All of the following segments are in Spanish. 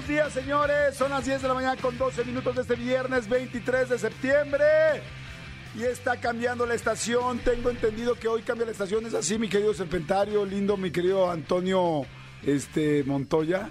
Buenos días, señores. Son las 10 de la mañana con 12 minutos de este viernes 23 de septiembre. Y está cambiando la estación. Tengo entendido que hoy cambia la estación. ¿Es así, mi querido Serpentario? Lindo, mi querido Antonio este, Montoya.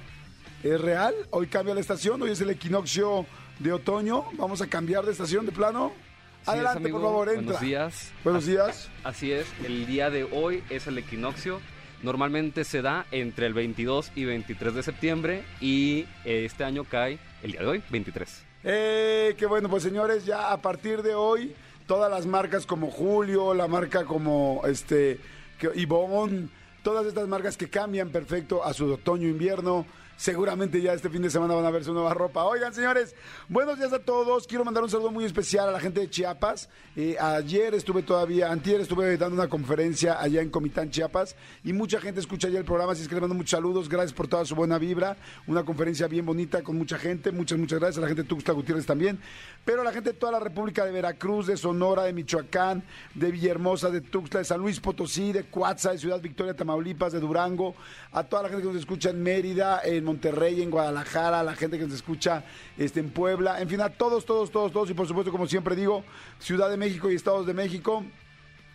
¿Es real? Hoy cambia la estación. Hoy es el equinoccio de otoño. Vamos a cambiar de estación de plano. Así es, Adelante, amigo. por favor, entra. Buenos días. Buenos días. Así es, el día de hoy es el equinoccio. Normalmente se da entre el 22 y 23 de septiembre y eh, este año cae el día de hoy, 23. Eh, qué bueno, pues señores, ya a partir de hoy, todas las marcas como Julio, la marca como este Yvonne, todas estas marcas que cambian perfecto a su otoño-invierno. Seguramente ya este fin de semana van a ver su nueva ropa. Oigan, señores, buenos días a todos. Quiero mandar un saludo muy especial a la gente de Chiapas. Eh, ayer estuve todavía, antier estuve dando una conferencia allá en Comitán, Chiapas, y mucha gente escucha ya el programa, así es que les mando muchos saludos. Gracias por toda su buena vibra. Una conferencia bien bonita con mucha gente. Muchas, muchas gracias a la gente de Tuxtla Gutiérrez también. Pero la gente de toda la República de Veracruz, de Sonora, de Michoacán, de Villahermosa, de Tuxtla, de San Luis Potosí, de Coatza, de Ciudad Victoria, Tamaulipas, de Durango, a toda la gente que nos escucha en Mérida, en Monterrey, en Guadalajara, a la gente que nos escucha este, en Puebla, en fin, a todos, todos, todos, todos, y por supuesto, como siempre digo, Ciudad de México y Estados de México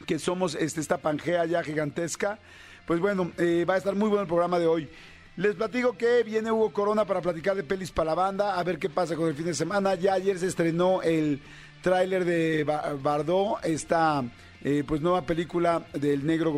que somos este, esta pangea ya gigantesca. Pues bueno, eh, va a estar muy bueno el programa de hoy. Les platico que viene Hugo Corona para platicar de pelis para la banda, a ver qué pasa con el fin de semana. Ya ayer se estrenó el tráiler de Ba- Bardot, esta eh, pues nueva película del negro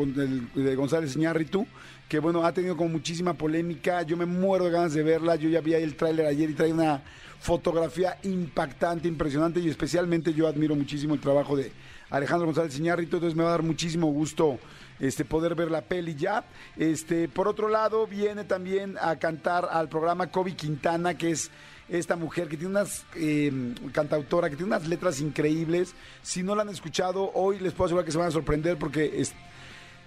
de González Iñárritu, que bueno, ha tenido como muchísima polémica. Yo me muero de ganas de verla. Yo ya vi ahí el tráiler ayer y trae una fotografía impactante, impresionante y especialmente yo admiro muchísimo el trabajo de Alejandro González Iñárritu, entonces me va a dar muchísimo gusto este poder ver la peli ya. Este, por otro lado, viene también a cantar al programa Kobe Quintana, que es esta mujer que tiene unas eh, cantautora, que tiene unas letras increíbles. Si no la han escuchado, hoy les puedo asegurar que se van a sorprender porque es-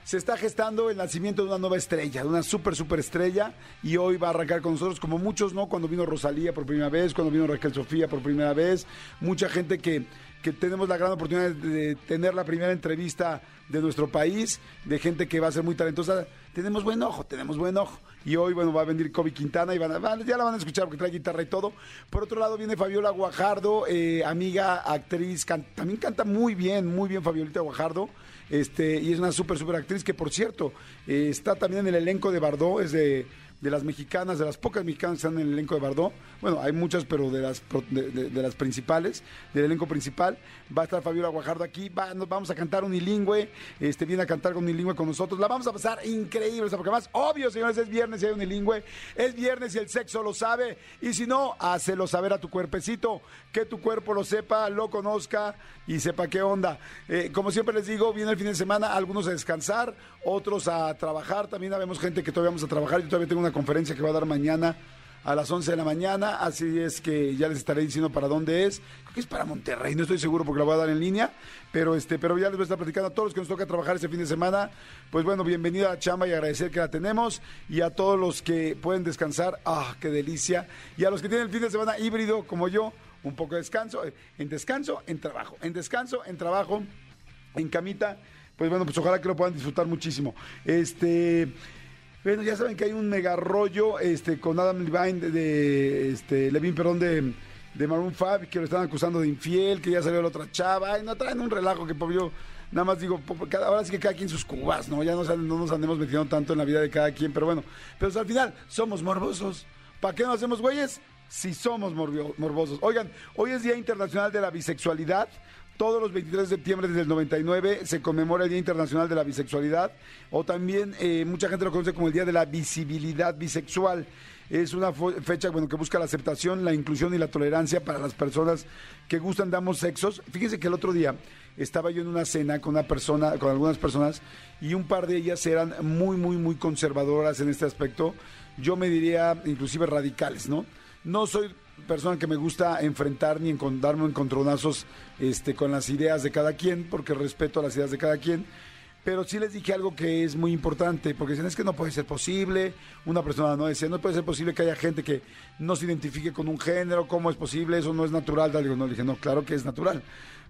se está gestando el nacimiento de una nueva estrella, de una súper, súper estrella, y hoy va a arrancar con nosotros, como muchos, ¿no? Cuando vino Rosalía por primera vez, cuando vino Raquel Sofía por primera vez, mucha gente que, que tenemos la gran oportunidad de tener la primera entrevista de nuestro país, de gente que va a ser muy talentosa. Tenemos buen ojo, tenemos buen ojo. Y hoy, bueno, va a venir Kobe Quintana y van a- ya la van a escuchar porque trae guitarra y todo. Por otro lado viene Fabiola Guajardo, eh, amiga, actriz, can- también canta muy bien, muy bien Fabiolita Guajardo. Este, y es una súper, súper actriz que, por cierto, eh, está también en el elenco de Bardot, es de, de las mexicanas, de las pocas mexicanas que están en el elenco de Bardot. Bueno, hay muchas, pero de las, de, de- las principales, del elenco principal. Va a estar Fabiola Guajardo aquí, nos vamos a cantar unilingüe, este, viene a cantar con unilingüe con nosotros. La vamos a pasar increíble, porque más, obvio, señores, es viernes y hay unilingüe, es viernes y el sexo lo sabe, y si no, hácelo saber a tu cuerpecito, que tu cuerpo lo sepa, lo conozca y sepa qué onda. Eh, como siempre les digo, viene el fin de semana, algunos a descansar, otros a trabajar, también habemos gente que todavía vamos a trabajar, yo todavía tengo una conferencia que va a dar mañana a las 11 de la mañana, así es que ya les estaré diciendo para dónde es. Creo que es para Monterrey, no estoy seguro porque la voy a dar en línea, pero este, pero ya les voy a estar platicando a todos los que nos toca trabajar este fin de semana. Pues bueno, bienvenida a chamba y agradecer que la tenemos y a todos los que pueden descansar, ah, qué delicia. Y a los que tienen el fin de semana híbrido como yo, un poco de descanso, eh, en descanso, en trabajo, en descanso, en trabajo, en camita. Pues bueno, pues ojalá que lo puedan disfrutar muchísimo. Este, bueno, ya saben que hay un mega rollo este, con Adam Levine de, este, Levine, perdón, de, de Maroon 5, que lo están acusando de infiel, que ya salió la otra chava, y no traen un relajo que pues, yo nada más digo, ahora sí que cada quien sus cubas, ¿no? Ya no, nos andemos metiendo tanto en la vida de cada quien, pero bueno, pero al final somos morbosos. ¿Para qué nos hacemos güeyes? Si somos morbosos. Oigan, hoy es Día Internacional de la Bisexualidad. Todos los 23 de septiembre desde el 99 se conmemora el Día Internacional de la Bisexualidad o también eh, mucha gente lo conoce como el Día de la Visibilidad Bisexual. Es una fecha bueno, que busca la aceptación, la inclusión y la tolerancia para las personas que gustan de ambos sexos. Fíjense que el otro día estaba yo en una cena con una persona, con algunas personas, y un par de ellas eran muy, muy, muy conservadoras en este aspecto. Yo me diría inclusive radicales, ¿no? No soy persona que me gusta enfrentar ni encon- darme encontronazos este, con las ideas de cada quien, porque respeto las ideas de cada quien. Pero sí les dije algo que es muy importante, porque dicen, es que no puede ser posible, una persona no decía, no puede ser posible que haya gente que no se identifique con un género, ¿cómo es posible? Eso no es natural. Digo, no, le dije, no, claro que es natural.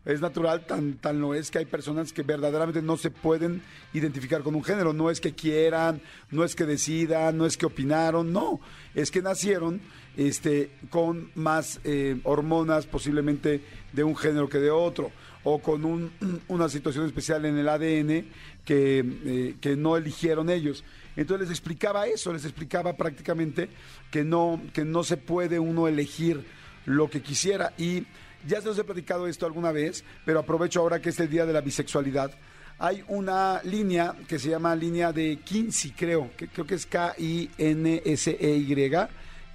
Es natural, tan, tan lo es que hay personas que verdaderamente no se pueden identificar con un género. No es que quieran, no es que decidan, no es que opinaron, no. Es que nacieron este, con más eh, hormonas posiblemente de un género que de otro o con un- una situación especial en el ADN que, eh, que no eligieron ellos. Entonces les explicaba eso, les explicaba prácticamente que no, que no se puede uno elegir lo que quisiera. Y ya se los he platicado esto alguna vez, pero aprovecho ahora que es el día de la bisexualidad. Hay una línea que se llama línea de Kinsey, creo, que creo que es K-I-N-S-E-Y.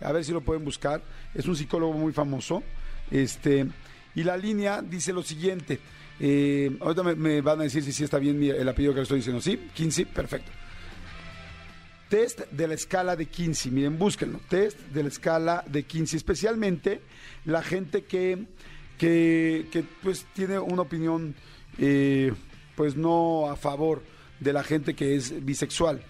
A ver si lo pueden buscar. Es un psicólogo muy famoso. Este, y la línea dice lo siguiente. eh, ahorita me, van a decir si sí está bien el apellido que le estoy diciendo. ¿Sí? Kinsey, perfecto. Test de la escala de Kinsey. Miren, búsquenlo. Test de la escala de Kinsey. Especialmente la gente que, que, pues tiene una opinión eh, pues no a favor de la gente que es bisexual.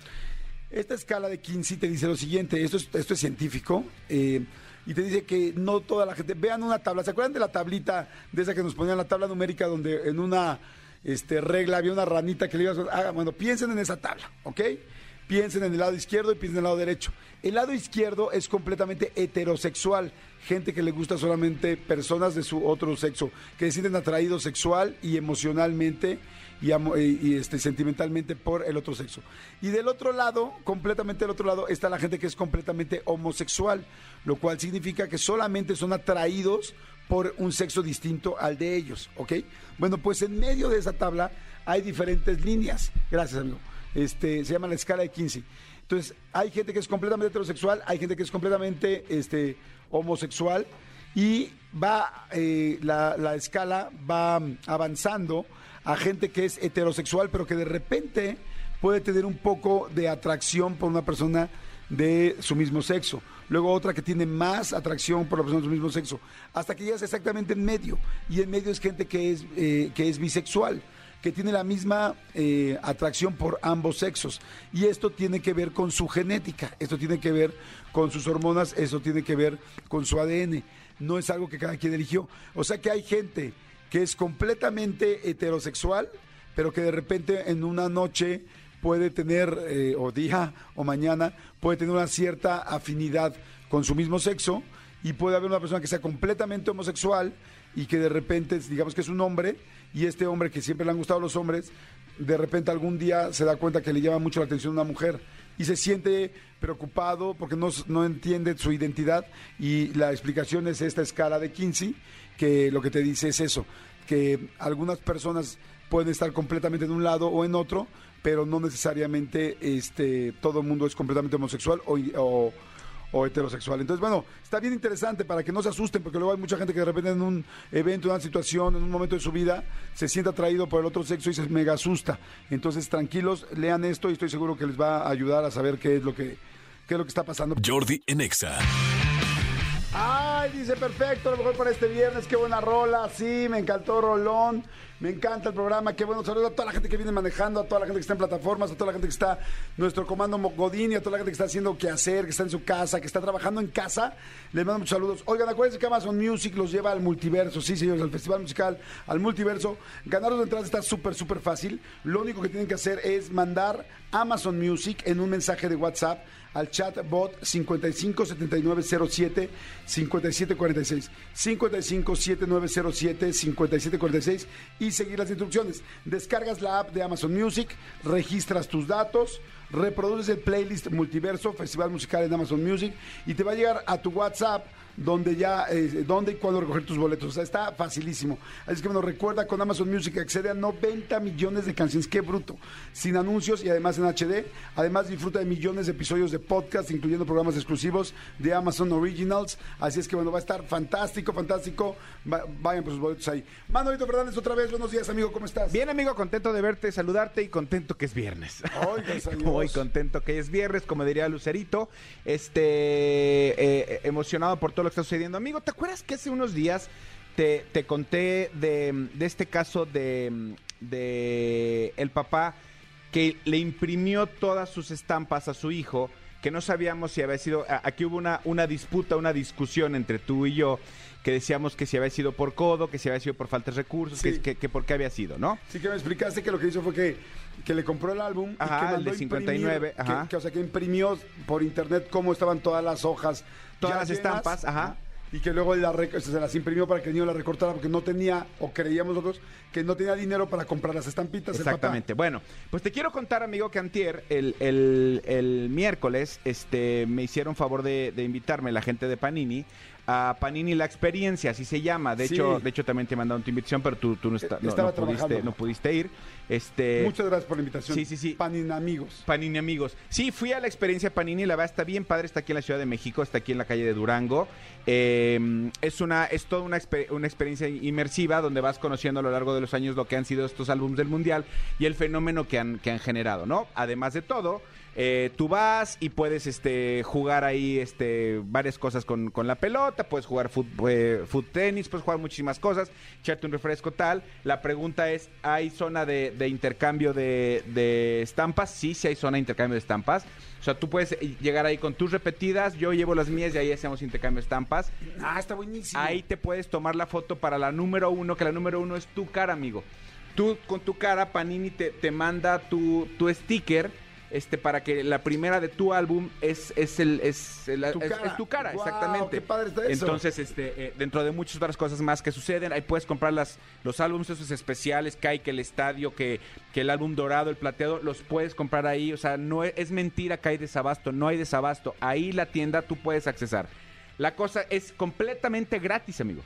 Esta escala de Kinsey te dice lo siguiente, esto es, esto es científico, eh, y te dice que no toda la gente, vean una tabla, ¿se acuerdan de la tablita de esa que nos ponían la tabla numérica donde en una este, regla había una ranita que le ibas a... Ah, bueno, piensen en esa tabla, ¿ok? Piensen en el lado izquierdo y piensen en el lado derecho. El lado izquierdo es completamente heterosexual, gente que le gusta solamente personas de su otro sexo, que se sienten atraídos sexual y emocionalmente y, este, sentimentalmente por el otro sexo. Y del otro lado, completamente del otro lado, está la gente que es completamente homosexual, lo cual significa que solamente son atraídos por un sexo distinto al de ellos. Bueno, pues en medio de esa tabla hay diferentes líneas. Gracias, amigo. Este, se llama la escala de Kinsey. Entonces, hay gente que es completamente heterosexual, hay gente que es completamente este, homosexual y va, eh, la, la escala va avanzando a gente que es heterosexual, pero que de repente puede tener un poco de atracción por una persona de su mismo sexo. Luego otra que tiene más atracción por la persona de su mismo sexo. Hasta que llegas exactamente en medio. Y en medio es gente que es, eh, que es bisexual que tiene la misma eh, atracción por ambos sexos. Y esto tiene que ver con su genética, esto tiene que ver con sus hormonas, eso tiene que ver con su ADN. No es algo que cada quien eligió. O sea que hay gente que es completamente heterosexual, pero que de repente en una noche puede tener, eh, o día o mañana, puede tener una cierta afinidad con su mismo sexo y puede haber una persona que sea completamente homosexual y que de repente, digamos que es un hombre, y este hombre que siempre le han gustado los hombres, de repente algún día se da cuenta que le llama mucho la atención una mujer y se siente preocupado porque no, no entiende su identidad. Y la explicación es esta escala de Kinsey, que lo que te dice es eso, que algunas personas pueden estar completamente en un lado o en otro, pero no necesariamente este, todo el mundo es completamente homosexual o, o, o heterosexual. Entonces, bueno, está bien interesante para que no se asusten, porque luego hay mucha gente que de repente en un evento, en una situación, en un momento de su vida, se siente atraído por el otro sexo y se mega asusta. Entonces, tranquilos, lean esto y estoy seguro que les va a ayudar a saber qué es lo que, qué es lo que está pasando. Jordi en Exa. Ay, dice perfecto, a lo mejor para este viernes, qué buena rola, sí, me encantó Rolón, me encanta el programa, qué bueno, saludo a toda la gente que viene manejando, a toda la gente que está en plataformas, a toda la gente que está, nuestro comando Godín y a toda la gente que está haciendo qué hacer, que está en su casa, que está trabajando en casa, les mando muchos saludos. Oigan, acuérdense que Amazon Music los lleva al multiverso, sí señores, al festival musical, al multiverso. Ganar los entradas está súper, súper fácil, lo único que tienen que hacer es mandar Amazon Music en un mensaje de WhatsApp al chatbot 557907 5746 557907 5746 y seguir las instrucciones. Descargas la app de Amazon Music, registras tus datos, reproduces el playlist Multiverso, Festival Musical en Amazon Music y te va a llegar a tu WhatsApp donde ya, eh, dónde y cuándo recoger tus boletos. O sea, está facilísimo. Así que bueno, recuerda con Amazon Music accede a 90 millones de canciones. Qué bruto. Sin anuncios y además en HD. Además disfruta de millones de episodios de podcast, incluyendo programas exclusivos de Amazon Originals. Así es que bueno, va a estar fantástico, fantástico. Va- vayan por sus boletos ahí. Manolito Fernández, otra vez. Buenos días, amigo. ¿Cómo estás? Bien, amigo, contento de verte, saludarte y contento que es viernes. Muy contento que es viernes, como diría Lucerito. Este, eh, emocionado por todo lo que está sucediendo. Amigo, ¿te acuerdas que hace unos días te, te conté de, de este caso de, de el papá que le imprimió todas sus estampas a su hijo? que no sabíamos si había sido, aquí hubo una, una disputa, una discusión entre tú y yo, que decíamos que si había sido por codo, que si había sido por faltas de recursos, Sí. que, que, que por qué había sido, ¿no? Sí que me explicaste que lo que hizo fue que, que le compró el álbum Ajá, y que el mandó de a imprimir, 59, que- ajá. Que, o sea, que imprimió por internet cómo estaban todas las hojas. Todas ya las llenas, estampas, ajá. Y que luego se las imprimió para que el niño las recortara porque no tenía, o creíamos nosotros, que no tenía dinero para comprar las estampitas. el papá. Exactamente. Bueno, pues te quiero contar, amigo, que antier, el, el- el miércoles, este, me hicieron favor de, de invitarme la gente de Panini a Panini La Experiencia, así se llama. De Sí. hecho, de hecho también te mandaron tu invitación, pero tú, tú no, no- Estaba no pudiste, no pudiste ir. Este, Muchas gracias por la invitación. Sí, sí, sí. Panin amigos. Panini amigos. Sí, fui a la experiencia Panini, la verdad está bien padre, está aquí en la Ciudad de México, está aquí en la calle de Durango. Eh, es una, es toda una, exper- una experiencia inmersiva donde vas conociendo a lo largo de los años lo que han sido estos álbumes del mundial y el fenómeno que han, que han generado, ¿no? Además de todo. Eh, tú vas y puedes este, jugar ahí este, varias cosas con, con la pelota, puedes jugar fut, eh, fut tenis, puedes jugar muchísimas cosas, echarte un refresco tal. La pregunta es, ¿hay zona de, de intercambio de, de estampas? Sí, sí hay zona de intercambio de estampas. O sea, tú puedes eh, llegar ahí con tus repetidas, yo llevo las mías y ahí hacemos intercambio de estampas. Ah, está buenísimo. Ahí te puedes tomar la foto para la número uno, que la número uno es tu cara, amigo. Tú con tu cara, Panini te, te manda tu, tu sticker este, para que la primera de tu álbum es, es, el, es, el- Tu es- cara. es tu cara, exactamente. qué padre está eso. Entonces, este, eh, dentro de muchas otras cosas más que suceden, ahí puedes comprar las, los álbumes esos especiales, que hay que el estadio, que, que el álbum dorado, el plateado, los puedes comprar ahí. O sea, no es, es mentira que hay desabasto, no hay desabasto. Ahí la tienda tú puedes accesar. La cosa es completamente gratis, amigo.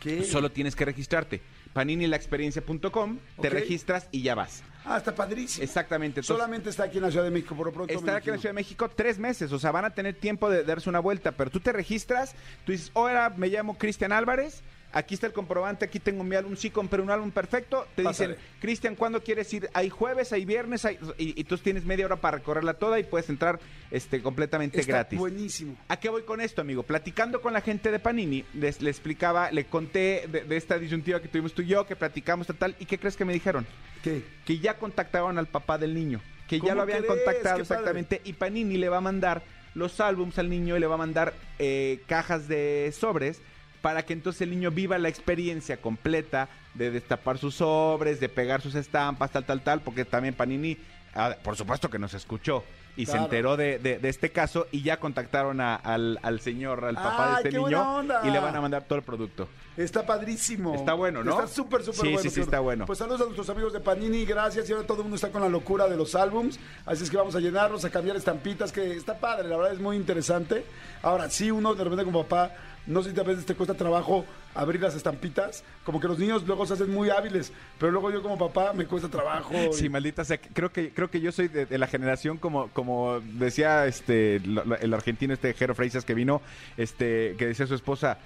¿Qué? Solo tienes que registrarte. paninilaexperiencia.com, te Ok. registras y ya vas. Ah, está padrísimo. Exactamente. Entonces, Solamente está aquí en la Ciudad de México, por lo pronto. me Estar aquí en la imagino. Ciudad de México tres meses, o sea, van a tener tiempo de darse una vuelta, pero tú te registras, tú dices, hola, me llamo Cristian Álvarez, aquí está el comprobante, aquí tengo mi álbum, sí compré un álbum perfecto, te Pásale. dicen, Cristian, ¿cuándo quieres ir? Hay jueves, hay viernes, hay- y, y tú tienes media hora para recorrerla toda y puedes entrar este, completamente Está gratis. buenísimo. ¿A qué voy con esto, amigo? Platicando con la gente de Panini, les, le explicaba, le conté de, de esta disyuntiva que tuvimos tú y yo, que platicamos tal, tal, ¿y qué crees que me dijeron? ¿Qué? que ya contactaron al papá del niño, que ya ¿Cómo lo habían crees? contactado Qué padre. exactamente, y Panini le va a mandar los álbums al niño y le va a mandar eh, cajas de sobres para que entonces el niño viva la experiencia completa de destapar sus sobres, de pegar sus estampas, tal, tal, tal, porque también Panini, ah, por supuesto que nos escuchó y se enteró de, de- de este caso y ya contactaron a- al, al señor, al papá ¡Ay, de este niño onda! y le van a mandar todo el producto. Está padrísimo. Está bueno, ¿no? Está súper, súper Sí, bueno. sí, sí, Flor. está bueno. Pues saludos a nuestros amigos de Panini, gracias. Y ahora todo el mundo está con la locura de los álbums. Así es que vamos a llenarlos, a cambiar estampitas, que está padre, la verdad es muy interesante. Ahora, sí, uno de repente como papá, no sé si a veces te cuesta trabajo abrir las estampitas. Como que los niños luego se hacen muy hábiles, pero luego yo como papá me cuesta trabajo. Sí, maldita sea. Creo que, creo que yo soy de, la generación como, como decía este el argentino este Jero Freisas que vino, este, que decía su esposa,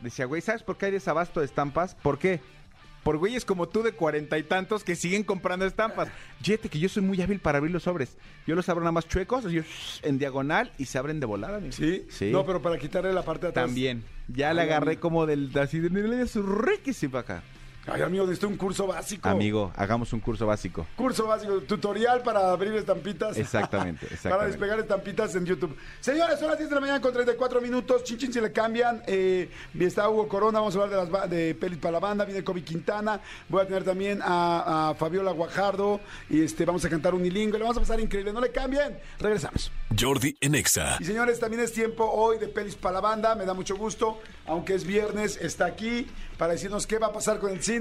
decía, güey, ¿sabes por qué hay desabasto de estampas? ¿Por qué? Por güeyes como tú de cuarenta y tantos que siguen comprando estampas. Fíjate que yo soy muy hábil para abrir los sobres. Yo los abro nada más chuecos, así, en diagonal y se abren de volada. amigo. ¿Sí? Sí. No, pero para quitarle la parte de atrás. También. Ya le Ay, agarré como del así de le su requisito para acá. Ay, amigo, necesito un curso básico. Amigo, hagamos un curso básico. Curso básico, tutorial para abrir estampitas. Exactamente, para exactamente. despegar estampitas en YouTube. Señores, son las 10 de la mañana con 34 minutos. Chin, chin, se le cambian. Eh, está Hugo Corona, vamos a hablar de las de pelis para la banda. Viene Kobe Quintana. Voy a tener también a, a Fabiola Guajardo. Y este, vamos a cantar unilingue. Le vamos a pasar increíble. No le cambien. Regresamos. Jordi en Exa. Y señores, también es tiempo hoy de pelis para la banda. Me da mucho gusto. Aunque es viernes, está aquí para decirnos qué va a pasar con el cine.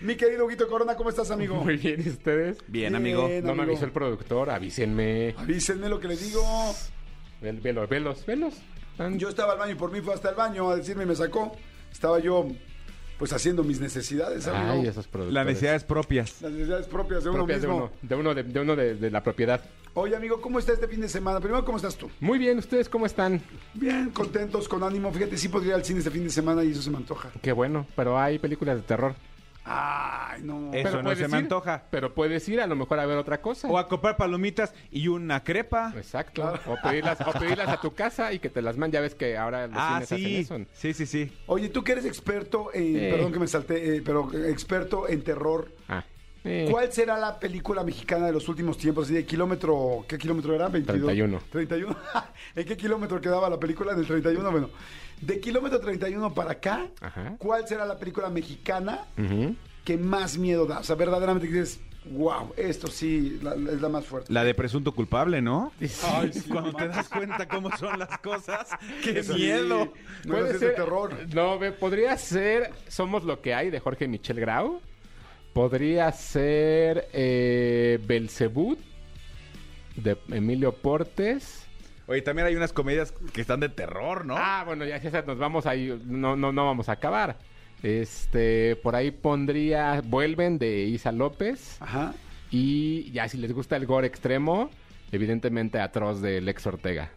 Mi querido Huguito Corona, ¿cómo estás, amigo? Muy bien, ¿y ustedes? Bien, amigo. No me amigo. avisó el productor, avísenme. Avísenme lo que le digo. Vel- Velos, velos, velos. Yo estaba al baño y por mí fue hasta el baño a decirme y me sacó. Estaba yo, pues, haciendo mis necesidades, amigo. Ay, esos productores. Las necesidades propias. Las necesidades propias de uno de mismo. uno, de uno, de, de uno de, de la propiedad. Oye, amigo, ¿cómo está este fin de semana? Primero, ¿cómo estás tú? Muy bien, ¿ustedes cómo están? Bien, contentos, con ánimo. Fíjate, sí podría ir al cine este fin de semana y eso se me antoja. Qué bueno, pero hay películas de terror. Ay, no. Eso Pero no se me ir, antoja. Pero puedes ir a lo mejor a ver otra cosa. O a comprar palomitas y una crepa. Exacto. O, pedirlas, o pedirlas a tu casa y que te las manden. Ya ves que ahora los Ah, cines hacen sí. eso. Sí, sí, sí. Oye, tú que eres experto en, Sí. perdón que me salté, eh, pero experto en terror. Ah, sí. ¿Cuál será la película mexicana de los últimos tiempos? De kilómetro, ¿qué kilómetro era? 22. 31. 31. ¿En qué kilómetro quedaba la película? En el 31, bueno. De kilómetro 31 para acá, Ajá. ¿cuál será la película mexicana que más miedo da? O sea, verdaderamente dices, wow, esto sí la- la- es la más fuerte. La de presunto culpable, ¿no? Ay, sí, Cuando te das cuenta cómo son las cosas. ¡Qué miedo! No Puede de ser- terror. No, podría ser Somos lo que hay de Jorge Michel Grau. Podría ser eh, Belcebú de Emilio Portes. Oye, también hay unas comedias que están de terror, ¿no? Ah, bueno, ya esas nos vamos ahí, no, no, no vamos a acabar. Este, por ahí pondría Vuelven de Isa López. Ajá. Y ya si les gusta el gore extremo, evidentemente Atroz de Lex Ortega.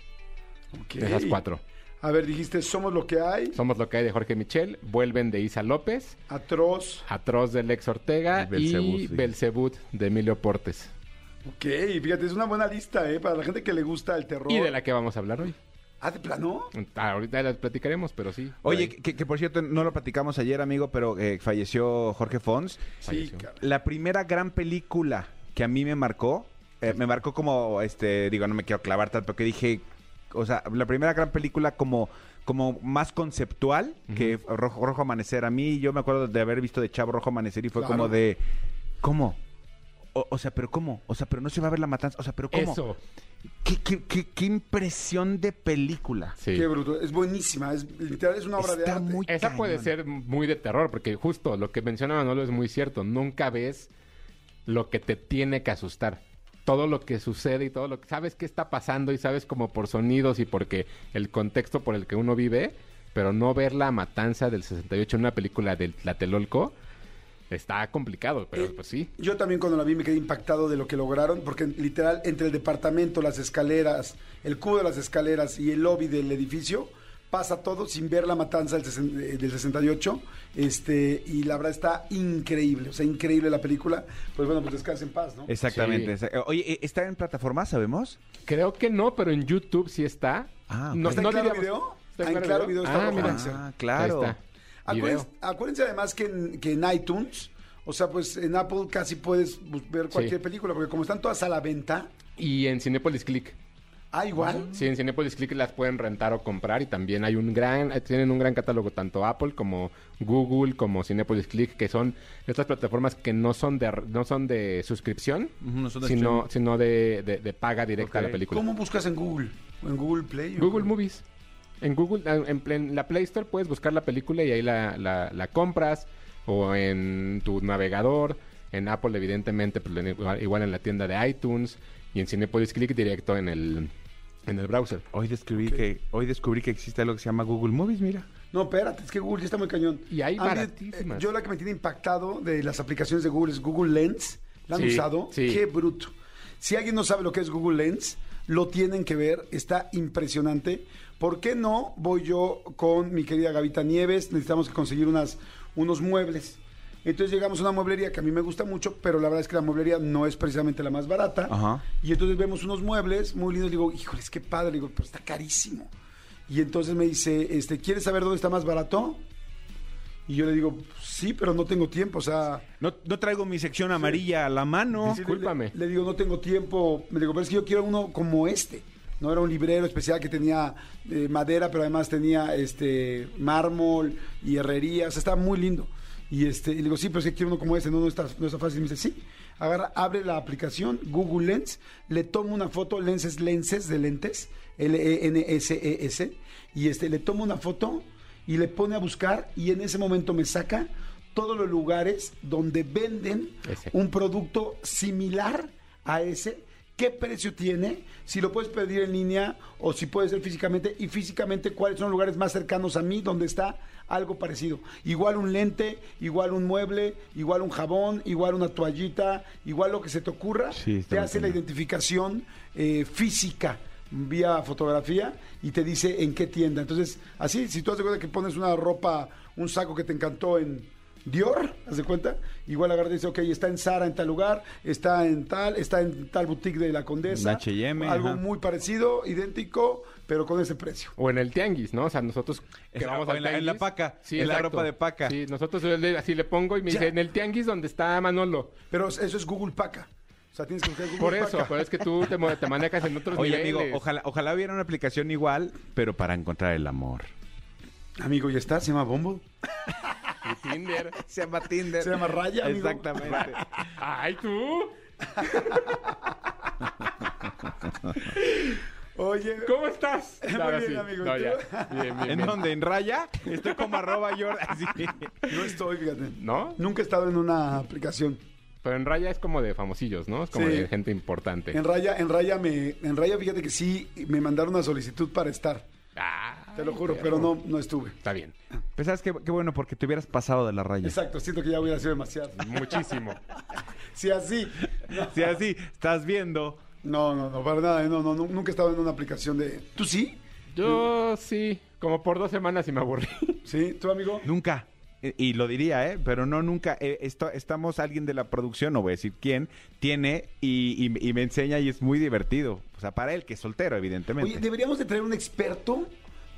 ok. De esas cuatro. A ver, dijiste, somos lo que hay. Somos lo que hay de Jorge Michel, Vuelven de Isa López, Atroz. Atroz de Lex Ortega Y Belzebú, y sí. Belcebú de Emilio Portes. Ok, fíjate, es una buena lista, ¿eh? Para la gente que le gusta el terror. Y de la que vamos a hablar hoy. Ah, ¿de plano? Ah, ahorita las platicaremos, pero sí. Oye, que, que por cierto, no lo platicamos ayer, amigo, pero eh, falleció Jorge Fons. Sí. La primera gran película que a mí me marcó, eh, me marcó como, este, digo, no me quiero clavar tanto, que dije, o sea, la primera gran película como, como más conceptual que Rojo, Rojo Amanecer. A mí, yo me acuerdo de haber visto de Chavo Rojo Amanecer y fue Claro. como de, ¿cómo? O, o sea, pero ¿cómo? O sea, pero no se va a ver la matanza. O sea, pero ¿cómo? Eso. ¿Qué, qué, qué, qué impresión de película. Sí. Qué bruto. Es buenísima. Es, literal, es una obra de Está arte. muy Esa cañón. puede ser muy de terror, porque justo lo que menciona Manolo es muy cierto. Nunca ves lo que te tiene que asustar. Todo lo que sucede y todo lo que sabes que está pasando y sabes como por sonidos y porque el contexto por el que uno vive, pero no ver la matanza del 68 en una película de Tlatelolco está complicado, pero Eh, pues sí. Yo también cuando la vi me quedé impactado de lo que lograron, porque literal, entre el departamento, las escaleras, el cubo de las escaleras y el lobby del edificio, pasa todo sin ver la matanza del, sesen- eh, del 68. Este, y la verdad está increíble, o sea, increíble la película. Pues bueno, pues descansa en paz, ¿no? Exactamente. Sí. Oye, ¿e- ¿está en plataforma, sabemos? Creo que no, pero en YouTube sí está. Ah, ok. no, ¿Está en no Claro diríamos- Video? ¿Está Ah, en Claro Video está Ah, mira. Ah, claro. Ahí está. Acuérdense, además que en, que en iTunes, o sea, pues en Apple casi puedes ver cualquier Sí. película, porque como están todas a la venta, Y en Cinepolis Click. ah, igual. Sí, en Cinepolis Click las pueden rentar o comprar y también hay un gran, eh, tienen un gran catálogo tanto Apple como Google como Cinepolis Click que son estas plataformas que no son de no son de suscripción, Ujú, no son de sino sino de, de- de paga directa a la película. ¿Cómo buscas en Google? ¿En Google Play? o Google cómo? Movies. En Google, en, en plen- la Play Store puedes buscar la película y ahí la, la- la compras o en tu navegador. En Apple, evidentemente, pues, igual, igual en la tienda de iTunes y en Cinepolis Click directo en el, en el browser. Hoy descubrí, que, hoy descubrí que existe algo que se llama Google Movies, mira. No, espérate, es que Google ya está muy cañón. Y hay baratísimas. eh, Yo la que me tiene impactado de las aplicaciones de Google es Google Lens. ¿La han Sí, usado? sí. Qué bruto. Si alguien no sabe lo que es Google Lens, lo tienen que ver. Está impresionante. ¿Por qué no voy yo con mi querida Gavita Nieves? Necesitamos conseguir unas, unos muebles. Entonces llegamos a una mueblería que a mí me gusta mucho, pero la verdad es que la mueblería no es precisamente la más barata. Ajá. Y entonces vemos unos muebles muy lindos. Digo, híjoles, qué padre. Digo, pero está carísimo. Y entonces me dice, este, ¿quieres saber dónde está más barato? Y yo le digo, sí, pero no tengo tiempo. O sea, No, no traigo mi sección amarilla a la mano. Discúlpame. Le, le digo, no tengo tiempo. Me digo, pero es que yo quiero uno como este. No era un librero especial que tenía eh, madera, pero además tenía este mármol y herrería. O sea, estaba muy lindo. Y este, y le digo, sí, pero es que quiero uno como este, no, no está, no está fácil. Y me dice, sí. Agarra, abre la aplicación Google Lens, le toma una foto, lenses, lenses de lentes, E L-E-N-S-E-S, y este, le toma una foto y le pone a buscar, y en ese momento me saca todos los lugares donde venden Ese. un producto similar a ese, qué precio tiene, si lo puedes pedir en línea o si puede ser físicamente y físicamente cuáles son los lugares más cercanos a mí donde está algo parecido. Igual un lente, igual un mueble, igual un jabón, igual una toallita, igual lo que se te ocurra, Sí, te hace la identificación eh, física vía fotografía y te dice en qué tienda. Entonces, así, si tú haces cuenta que pones una ropa, un saco que te encantó en Dior, ¿haz de cuenta? Igual agarra y dice, ok, está en Zara en tal lugar, está en tal, está en tal boutique de la Condesa. En H&M, Algo ajá. muy parecido, idéntico, pero con ese precio. O en el tianguis, ¿no? O sea, nosotros que En la- vamos o al en la- en la tianguis- paca, en la ropa de paca. Sí, nosotros yo le- así le pongo y me Ya. dice, en el tianguis donde está Manolo. Pero eso es Google Paca. O sea, tienes que buscar Google Por eso, Paca. pero es que tú te, mo- te manejas en otros Oye, niveles. amigo, ojalá, ojalá hubiera una aplicación igual, pero para encontrar el amor. Amigo, ya está, se llama Bumble. Y Tinder. Se llama Tinder. Se llama Raya, amigo. Exactamente. ¡Ay, tú! Oye, ¿Cómo estás? Muy Ahora bien, sí. amigo. Bien, bien, ¿En bien. dónde? ¿En Raya? Estoy como arroba Yor- así. no estoy, fíjate. ¿No? Nunca he estado en una aplicación. Pero en Raya es como de famosillos, ¿no? Es como Sí. de gente importante. En Raya, en Raya me, en Raya, fíjate que sí me mandaron una solicitud para estar. Ah, Te lo juro, pero no, no estuve. Está bien. Pues sabes qué, qué bueno, porque te hubieras pasado de la raya. Exacto, siento que ya hubiera sido demasiado. Muchísimo. Si así. No, Si así estás viendo. no, no, no, para nada. No, no, no, nunca he estado en una aplicación de. ¿Tú sí? Yo sí, como por dos semanas y me aburrí. ¿Sí? ¿Tú, amigo? Nunca. Y lo diría, ¿eh? Pero no, nunca. Eh, esto- estamos, alguien de la producción, no voy a decir quién, tiene y, y- y me enseña y es muy divertido. O sea, para él, que es soltero, evidentemente. Oye, deberíamos de traer un experto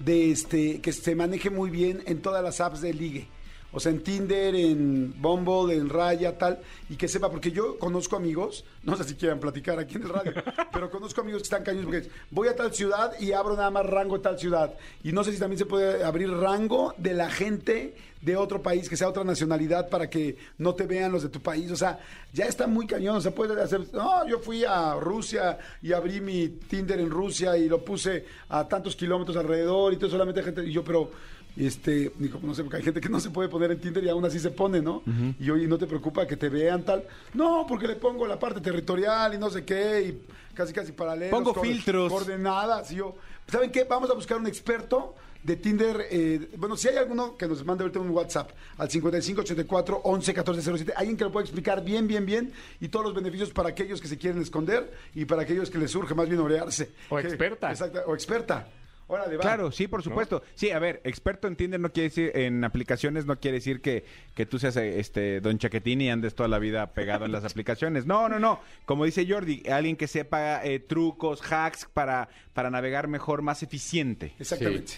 de este que se maneje muy bien en todas las apps de ligue. O sea, en Tinder, en Bumble, en Raya, tal, y que sepa, porque yo conozco amigos, no sé si quieran platicar aquí en el radio, pero conozco amigos que están cañones porque voy a tal ciudad y abro nada más rango de tal ciudad. Y no sé si también se puede abrir rango de la gente de otro país, que sea otra nacionalidad, para que no te vean los de tu país. O sea, ya está muy cañón. O sea, puede hacer. No, yo fui a Rusia y abrí mi Tinder en Rusia y lo puse a tantos kilómetros alrededor y todo solamente gente. Y yo, pero. Este, digo, no sé, porque hay gente que no se puede poner en Tinder y aún así se pone, ¿no? Y oye, ¿no te preocupa que te vean tal? No, porque le pongo la parte territorial y no sé qué, y casi casi paralelos. Pongo filtros. Coordenadas. Y yo, ¿saben qué? Vamos a buscar un experto de Tinder. eh, bueno, si hay alguno que nos mande ahorita un WhatsApp al 5584 11 14 07, alguien que lo pueda explicar bien, bien, bien y todos los beneficios para aquellos que se quieren esconder y para aquellos que les surge más bien orearse. O Que- experta. Exacto, o experta. Órale, va. Claro, sí, por supuesto. Sí, a ver, experto en Tinder no quiere decir, en aplicaciones no quiere decir que, que tú seas este Don Chaquetín y andes toda la vida pegado en las aplicaciones. No, no, no. Como dice Jordi, alguien que sepa eh, trucos, hacks para, para navegar mejor, más eficiente. Exactamente.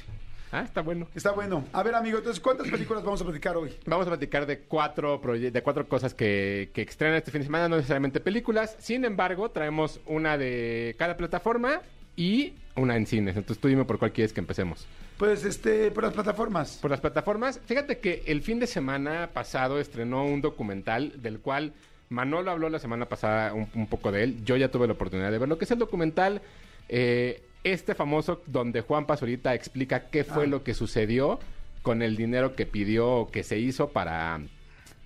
Ah, está bueno. Está bueno. A ver, amigo, entonces, ¿cuántas películas vamos a platicar hoy? Vamos a platicar de cuatro, de cuatro cosas que, que estrenan este fin de semana, no necesariamente películas. Sin embargo, traemos una de cada plataforma y una en cines. Entonces tú dime por cuál quieres que empecemos. Pues, este, por las plataformas. Por las plataformas, fíjate que el fin de semana pasado estrenó un documental del cual Manolo habló la semana pasada un, un poco de él. Yo ya tuve la oportunidad de verlo, que es el documental eh, este famoso donde Juan Pazurita explica qué fue Ah. lo que sucedió con el dinero que pidió o que se hizo para,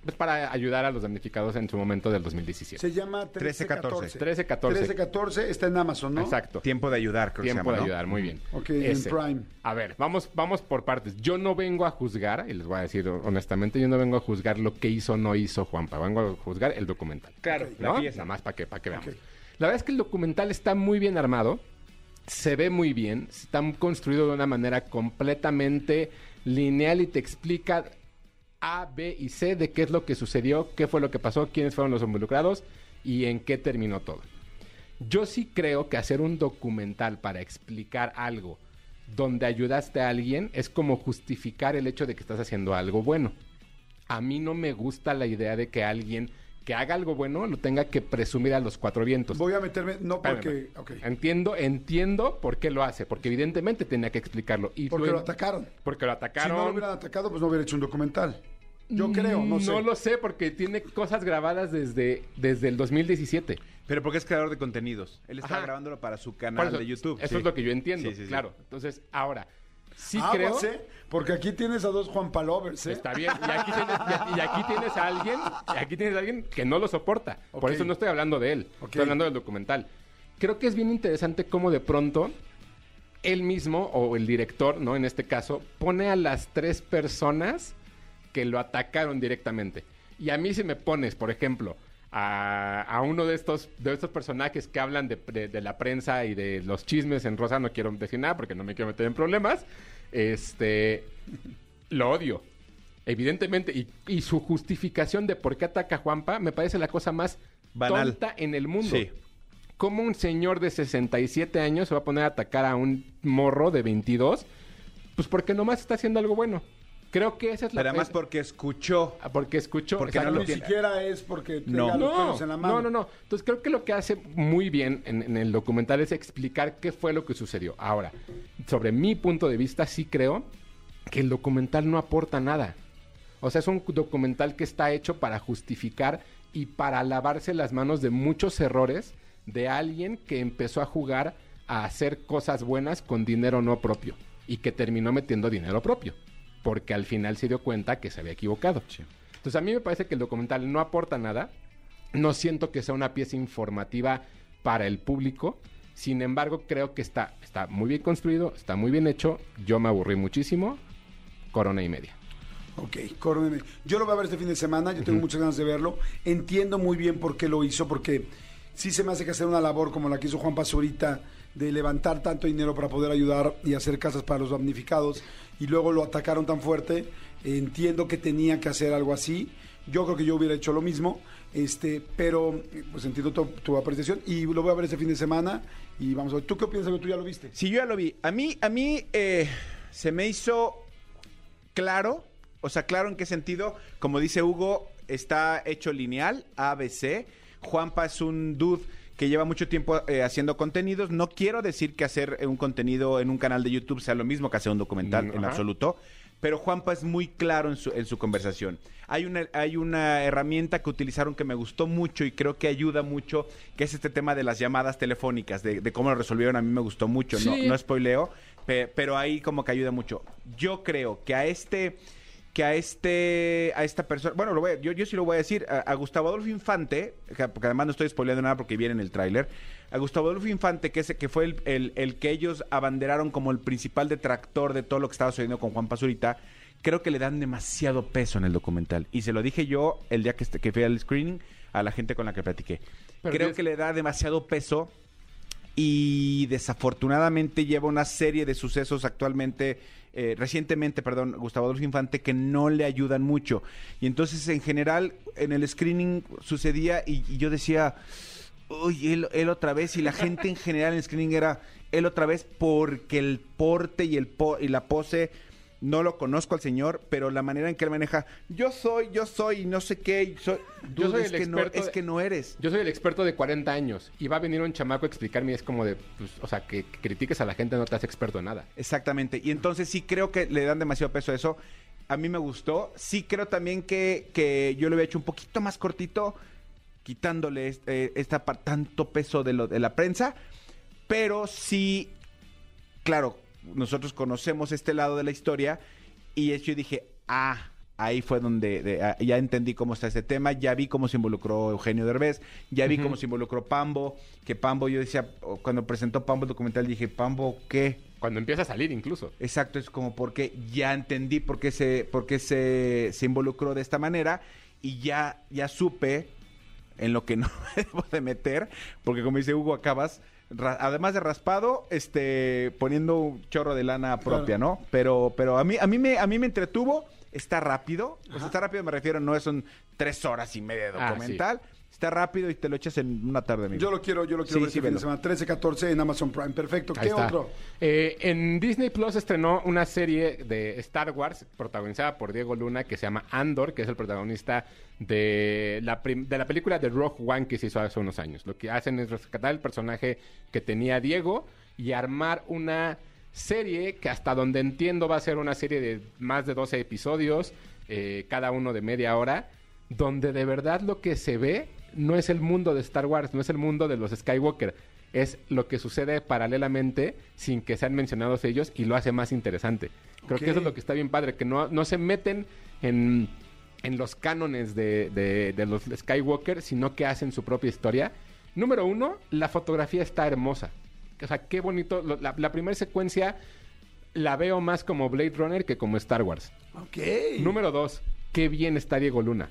pues, para ayudar a los damnificados en su momento del 2017. Se llama 13-14. 1314. 1314 está en Amazon, ¿no? Exacto. Tiempo de ayudar, creo que se Tiempo llama, de ¿no? ayudar, muy bien. Ok, en Prime. A ver, vamos, vamos por partes. Yo no vengo a juzgar, y les voy a decir honestamente, yo no vengo a juzgar lo que hizo o no hizo Juanpa, vengo a juzgar el documental. Claro, ¿no? la pieza. Nada más para que, para que veamos. La verdad es que el documental está muy bien armado, se ve muy bien, está construido de una manera completamente lineal y te explica A, B y C de qué es lo que sucedió, qué fue lo que pasó, quiénes fueron los involucrados y en qué terminó todo. Yo sí creo que hacer un documental para explicar algo donde ayudaste a alguien es como justificar el hecho de que estás haciendo algo bueno. A mí no me gusta la idea de que alguien que haga algo bueno lo tenga que presumir a los cuatro vientos. Voy a meterme, no porque... Entiendo, entiendo por qué lo hace, porque evidentemente tenía que explicarlo. Y Porque lo- lo atacaron. Porque lo Si atacaron. no lo hubieran atacado, pues no hubiera hecho un documental. Yo creo, no sé. No lo sé, porque tiene cosas grabadas desde, desde el 2017. Pero porque es creador de contenidos. Él está grabándolo para su canal eso- de YouTube. Eso sí. es lo que yo entiendo, Sí, sí, sí. claro. Entonces, ahora, sí Aguas, creo... ¿eh? Porque aquí tienes a dos Juan Palovers, ¿eh? Está bien. Y aquí, tienes, y aquí- y aquí tienes a alguien, y aquí tienes a alguien que no lo soporta. Por eso no estoy hablando de él. Estoy hablando del documental. Creo que es bien interesante cómo de pronto él mismo, o el director, ¿no? En este caso, pone a las tres personas que lo atacaron directamente. Y a mí si me pones, por ejemplo, a, a uno de estos, de estos personajes que hablan de, de- de la prensa y de los chismes en Rosa, no quiero decir nada porque no me quiero meter en problemas, este, lo odio. evidentemente, y, y su justificación de por qué ataca a Juanpa me parece la cosa más Banal. tonta en el mundo. Sí. ¿Cómo un señor de 67 años se va a poner a atacar a un morro de 22? Pues porque nomás está haciendo algo bueno. Creo que esa es la... Pero además es- porque escuchó. Ah, porque escuchó. Porque no lo Ni tiene. siquiera es porque No. tenga los No, pelos en la mano. no, no, no. Entonces creo que lo que hace muy bien en, en el documental es explicar qué fue lo que sucedió. Ahora, sobre mi punto de vista, sí creo que el documental no aporta nada. O sea, es un documental que está hecho para justificar y para lavarse las manos de muchos errores de alguien que empezó a jugar a hacer cosas buenas con dinero no propio y que terminó metiendo dinero propio, porque al final se dio cuenta que se había equivocado. Entonces a mí me parece que el documental no aporta nada, no siento que sea una pieza informativa para el público, sin embargo creo que está, está muy bien construido, está muy bien hecho, yo me aburrí muchísimo, corona y media. Ok, córneme. Yo lo voy a ver este fin de semana, yo tengo muchas ganas de verlo. Entiendo muy bien por qué lo hizo, porque sí se me hace que hacer una labor como la que hizo Juan Pazurita, de levantar tanto dinero para poder ayudar y hacer casas para los damnificados, y luego lo atacaron tan fuerte. Entiendo que tenía que hacer algo así. Yo creo que yo hubiera hecho lo mismo, este, pero pues entiendo tu, tu apreciación y lo voy a ver este fin de semana y vamos a ver. ¿Tú qué piensas? ¿Tú ya lo viste? Sí, yo ya lo vi. A mí, a mí eh, se me hizo claro, o sea, claro en qué sentido, como dice Hugo, está hecho lineal, ABC. Juanpa es un dude que lleva mucho tiempo eh, haciendo contenidos. No quiero decir que hacer eh, un contenido en un canal de YouTube sea lo mismo que hacer un documental Mm, en ajá. absoluto. Pero Juanpa es muy claro en su, en su conversación. Hay una, hay una herramienta que utilizaron que me gustó mucho y creo que ayuda mucho, que es este tema de las llamadas telefónicas, de, de cómo lo resolvieron. A mí me gustó mucho. No, Sí. no spoileo, pe- pero ahí como que ayuda mucho. Yo creo que a este que a este a esta persona, bueno, lo voy a- yo, yo sí lo voy a decir, a, a Gustavo Adolfo Infante, que- porque además no estoy spoileando nada porque viene en el tráiler, a Gustavo Adolfo Infante, que, ese, que fue el, el- el que ellos abanderaron como el principal detractor de todo lo que estaba sucediendo con Juan Pazurita, creo que le dan demasiado peso en el documental. Y se lo dije yo el día que, este- que fui al screening a la gente con la que platiqué. Pero creo que le da demasiado peso y desafortunadamente lleva una serie de sucesos actualmente, eh, recientemente, perdón, Gustavo Adolfo Infante, que no le ayudan mucho. Y entonces, en general, en el screening sucedía y, y yo decía, uy, él, él otra vez, y la gente en general en el screening era él otra vez porque el porte y, el po- y la pose... No lo conozco al señor, pero la manera en que él maneja, yo soy, yo soy, y no sé qué, soy, Yo Dude, soy es el que no, experto es de- que no eres. Yo soy el experto de 40 años y va a venir un chamaco a explicarme y es como de, pues, o sea, que, que critiques a la gente no te hace experto en nada. Exactamente. Y entonces sí creo que le dan demasiado peso a eso. A mí me gustó. Sí creo también que, que yo lo había hecho un poquito más cortito, quitándole est- eh, esta tanto peso de, lo, de la prensa. Pero sí, claro, nosotros conocemos este lado de la historia y yo dije, ah, ahí fue donde de- ah, ya entendí cómo está este tema, ya vi cómo se involucró Eugenio Derbez, ya vi cómo se involucró Pambo, que Pambo, yo decía, cuando presentó Pambo el documental, dije, Pambo, ¿qué? Cuando empieza a salir incluso. Exacto, es como porque ya entendí por qué se, por qué se, se involucró de esta manera y ya, ya supe en lo que no me debo de meter, porque como dice Hugo, acabas, además de raspado, este, poniendo un chorro de lana propia, ¿no? Pero, pero a mí, a mí me, a mí me entretuvo, está rápido, sea, está rápido me refiero, no son tres horas y media de Ah, documental, está rápido y te lo echas en una tarde, amigo. Yo lo quiero, yo lo quiero Sí, ver sí, este fin de semana. 13, 14 en Amazon Prime. Perfecto. Ahí ¿Qué está. otro? Eh, en Disney Plus estrenó una serie de Star Wars protagonizada por Diego Luna que se llama Andor, que es el protagonista de la, prim- de la película de Rogue One que se hizo hace unos años. Lo que hacen es rescatar el personaje que tenía Diego y armar una serie que hasta donde entiendo va a ser una serie de más de 12 episodios, eh, cada uno de media hora, donde de verdad lo que se ve no es el mundo de Star Wars, no es el mundo de los Skywalker, es lo que sucede paralelamente sin que sean mencionados ellos y lo hace más interesante. Creo que eso es lo que está bien padre, que no, no se meten en, en los cánones de, de- de los Skywalker, sino que hacen su propia historia. Número uno, la fotografía está hermosa. O sea, qué bonito. La, la primera secuencia la veo más como Blade Runner que como Star Wars. Ok. Número dos, qué bien está Diego Luna.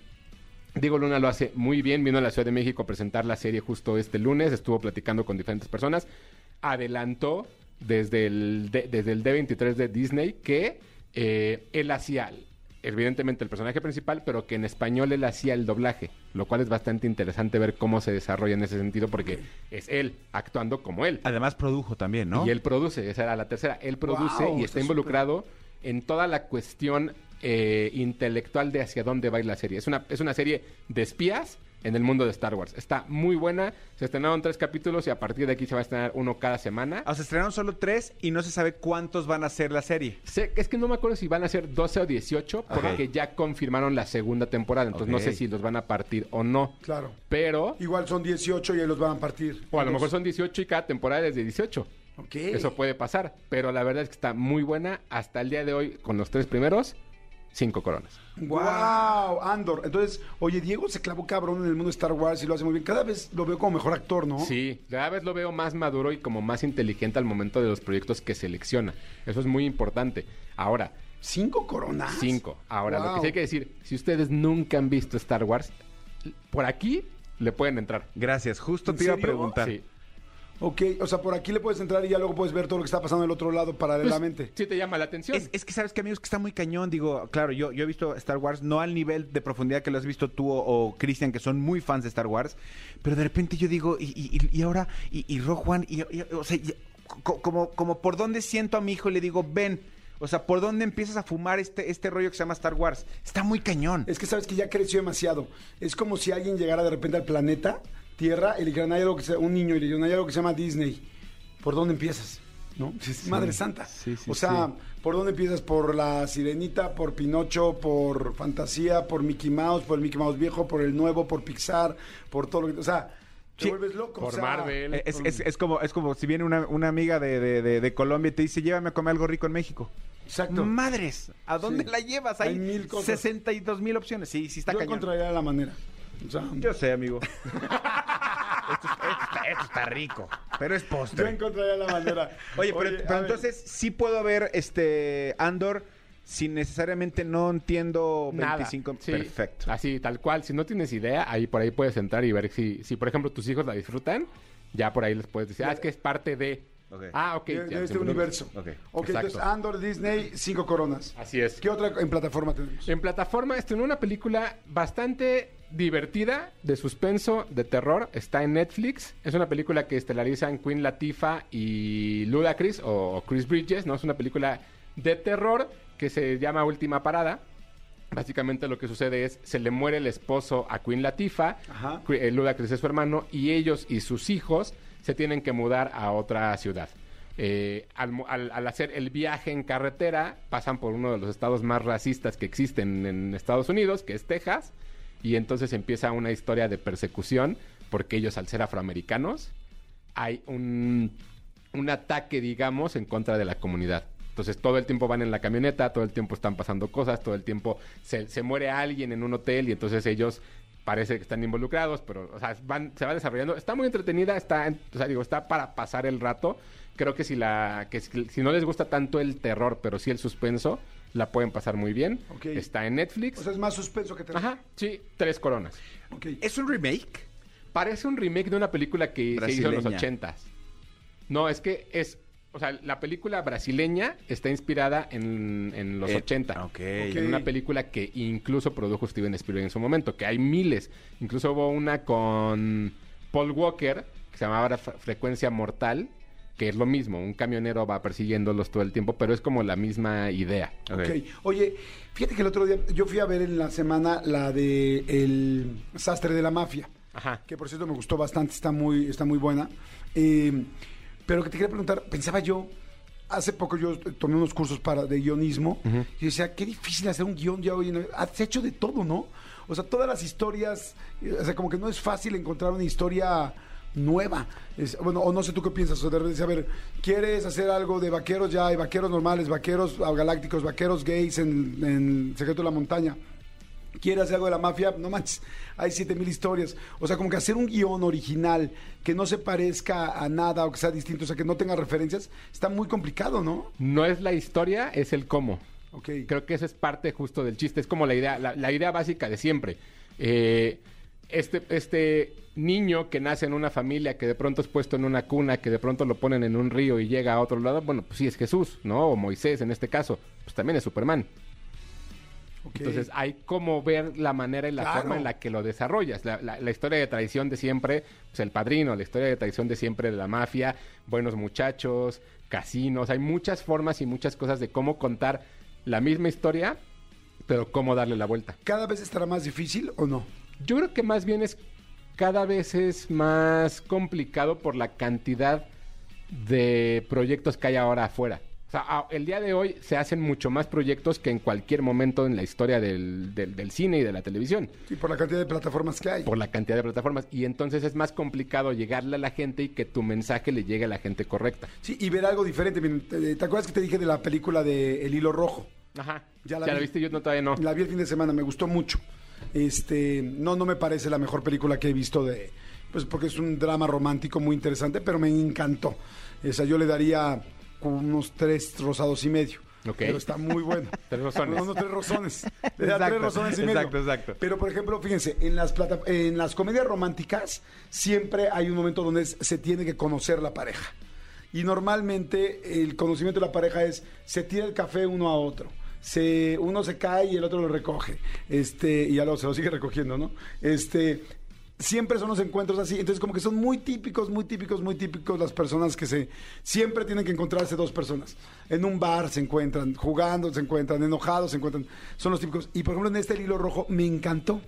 Diego Luna lo hace muy bien, vino a la Ciudad de México a presentar la serie justo este lunes, estuvo platicando con diferentes personas, adelantó desde el, D- desde el D23 de Disney que eh, él hacía evidentemente el personaje principal, pero que en español él hacía el doblaje, lo cual es bastante interesante ver cómo se desarrolla en ese sentido porque es él actuando como él. Además produjo también, ¿no? Y él produce, esa era la tercera. Él produce Wow, y está está involucrado en toda la cuestión eh, intelectual de hacia dónde va a ir la serie. Es una, es una serie de espías en el mundo de Star Wars. Está muy buena. Se estrenaron tres capítulos y a partir de aquí se va a estrenar uno cada semana. O sea, estrenaron solo tres y no se sabe cuántos van a ser la serie. Sé- es que no me acuerdo si van a ser 12 o 18 porque ya confirmaron la segunda temporada. Entonces no sé si los van a partir o no. Claro. Pero... Igual son 18 y ahí los van a partir. O a lo mejor son 18 y cada temporada es de 18. Ok. Eso puede pasar. Pero la verdad es que está muy buena. Hasta el día de hoy, con los tres primeros, cinco coronas. Wow, Andor. Entonces, oye, Diego se clavó cabrón en el mundo de Star Wars y lo hace muy bien. Cada vez lo veo como mejor actor, ¿no? Sí, cada vez lo veo más maduro y como más inteligente al momento de los proyectos que selecciona. Eso es muy importante. Ahora, ¿Cinco coronas? cinco. Ahora, lo que sí hay que decir, si ustedes nunca han visto Star Wars, por aquí le pueden entrar. Gracias, justo ¿En te iba a preguntar. Sí. Ok, o sea, por aquí le puedes entrar y ya luego puedes ver todo lo que está pasando del otro lado Pues, paralelamente. sí te llama la atención. Es, es que sabes que amigos que está muy cañón, digo, claro, yo, yo he visto Star Wars, no al nivel de profundidad que lo has visto tú o, o Cristian, que son muy fans de Star Wars, pero de repente yo digo, y, y- y ahora, y, y y, y- o sea, como, como por dónde siento a mi hijo y le digo, ven, o sea, por dónde empiezas a fumar este, este rollo que se llama Star Wars. Está muy cañón. Es que sabes que ya creció demasiado. Es como si alguien llegara de repente al planeta Tierra y le dijeran, hay algo que se, un niño y le dijeran, hay algo que se llama Disney. ¿Por dónde empiezas? ¿No? Madre Santa. sí, sí, o sea, sí. ¿por dónde empiezas? ¿Por la Sirenita, por Pinocho, por Fantasía, por Mickey Mouse, por el Mickey Mouse viejo, por el nuevo, por Pixar, por todo lo que... O sea, te Sí. vuelves loco. Por o sea, Marvel. Eh, Es, es- es como, es como si viene una, una amiga de, de- de- de Colombia y te dice, llévame a comer algo rico en México. Exacto. Madres, ¿a dónde Sí. la llevas? Hay, Hay mil cosas. 62 mil opciones. Sí, sí está Yo cañón. encontraría la manera. Yo sé, amigo. esto, esto está, esto está rico, pero es yo postre. encontraría la manera. Oye, pero, a pero ver. entonces sí puedo ver este Andor sin necesariamente no entiendo Nada. 25. Sí, Perfecto. Así, tal cual. Si no tienes idea, ahí por ahí puedes entrar y ver si, si por ejemplo, tus hijos la disfrutan. Ya por ahí les puedes decir, ah, es que es parte de. Ah, ok. de, ya, de se este universo. Ok. Ok, Exacto. entonces Andor, Disney, cinco coronas. Así es. ¿Qué otra en plataforma tenemos? En plataforma estrenó una película bastante divertida, de suspenso, de terror. Está en Netflix. Es una película que estelarizan Queen Latifah y Ludacris o Chris Bridges, ¿no? Es una película de terror que se llama Última Parada. Básicamente lo que sucede es, se le muere el esposo a Queen Latifah, eh, Ludacris es su hermano, y ellos y sus hijos se tienen que mudar a otra ciudad. Eh, al- al hacer el viaje en carretera, pasan por uno de los estados más racistas que existen en Estados Unidos, que es Texas, y entonces empieza una historia de persecución, porque ellos al ser afroamericanos, hay un, un ataque, digamos, en contra de la comunidad. Entonces todo el tiempo van en la camioneta, todo el tiempo están pasando cosas, todo el tiempo se, se muere alguien en un hotel y entonces ellos parece que están involucrados, pero o sea, van, se va desarrollando. Está muy entretenida, está, o sea, digo, está para pasar el rato. Creo que si la que si, si no les gusta tanto el terror, pero sí el suspenso, la pueden pasar muy bien. Está en Netflix. O sea, es más suspenso que terror. Ajá, sí, tres coronas. ¿Es un remake? Parece un remake de una película que se hizo en los ochentas. No, es que es... O sea, la película brasileña está inspirada en, en los Eh, 80. ok. En una película que incluso produjo Steven Spielberg en su momento, que hay miles. Incluso hubo una con Paul Walker, que se llamaba Fre- Frecuencia Mortal, que es lo mismo. Un camionero va persiguiéndolos todo el tiempo, pero es como la misma idea. Ok. Ok. Oye, fíjate que el otro día yo fui a ver en la semana la de El sastre de la mafia, Ajá. que por cierto me gustó bastante, está muy, está muy buena. Eh, pero que te quería preguntar, pensaba yo, hace poco yo tomé unos cursos para de guionismo y decía, qué difícil hacer un guion ya hoy. en- Has hecho de todo, ¿no? O sea, todas las historias, eh, o sea, como que no es fácil encontrar una historia nueva. Es- bueno, o no sé tú qué piensas, o de repente, a ver, ¿quieres hacer algo de vaqueros? Ya hay vaqueros normales, vaqueros ah, galácticos, vaqueros gays en, en Secreto de la Montaña. ¿Quieres hacer algo de la mafia? No manches, hay siete mil historias. O sea, como que hacer un guion original que no se parezca a nada o que sea distinto, o sea, que no tenga referencias, está muy complicado, ¿no? No es la historia, es el cómo. Ok. Creo que eso es parte justo del chiste. Es como la idea, la, la idea básica de siempre. Eh, este, este niño que nace en una familia, que de pronto es puesto en una cuna, que de pronto lo ponen en un río y llega a otro lado, bueno, pues sí es Jesús, ¿no? O Moisés en este caso. Pues también es Superman. Entonces hay como ver la manera y la Claro. forma en la que lo desarrollas. La, la- la historia de traición de siempre, pues el padrino, la historia de traición de siempre de la mafia, buenos muchachos, casinos. Hay muchas formas y muchas cosas de cómo contar la misma historia, pero cómo darle la vuelta. ¿Cada vez estará más difícil o no? Yo creo que más bien es cada vez es más complicado por la cantidad de proyectos que hay ahora afuera. O sea, el día de hoy se hacen mucho más proyectos que en cualquier momento en la historia del, del- del cine y de la televisión, Sí, por la cantidad de plataformas que hay. por la cantidad de plataformas. Y entonces es más complicado llegarle a la gente y que tu mensaje le llegue a la gente correcta. Sí, y ver algo diferente. ¿Te, te acuerdas que te dije de la película de El Hilo Rojo? Ajá. Ya ¿Ya la la, vi. viste? Yo no, todavía no. La vi el fin de semana, me gustó mucho. Este, no, no me parece la mejor película que he visto de, pues porque es un drama romántico muy interesante, pero me encantó. O sea, yo le daría como unos tres rosados y medio. Ok. Pero está muy bueno. Tres rosones. No, tres rosones. Le da Exacto, tres rosones y medio. exacto, exacto. Pero, por ejemplo, fíjense, en las, plata- en las comedias románticas siempre hay un momento donde se tiene que conocer la pareja. Y normalmente el conocimiento de la pareja es, se tira el café uno a otro. Se, uno se cae y el otro lo recoge. Este, y ya lo, se lo sigue recogiendo, ¿no? Este, siempre son los encuentros así. Entonces, como que son muy típicos, muy típicos, muy típicos las personas que se. Siempre tienen que encontrarse dos personas. En un bar se encuentran, jugando se encuentran, enojados se encuentran. Son los típicos. Y por ejemplo, en este el hilo rojo me encantó.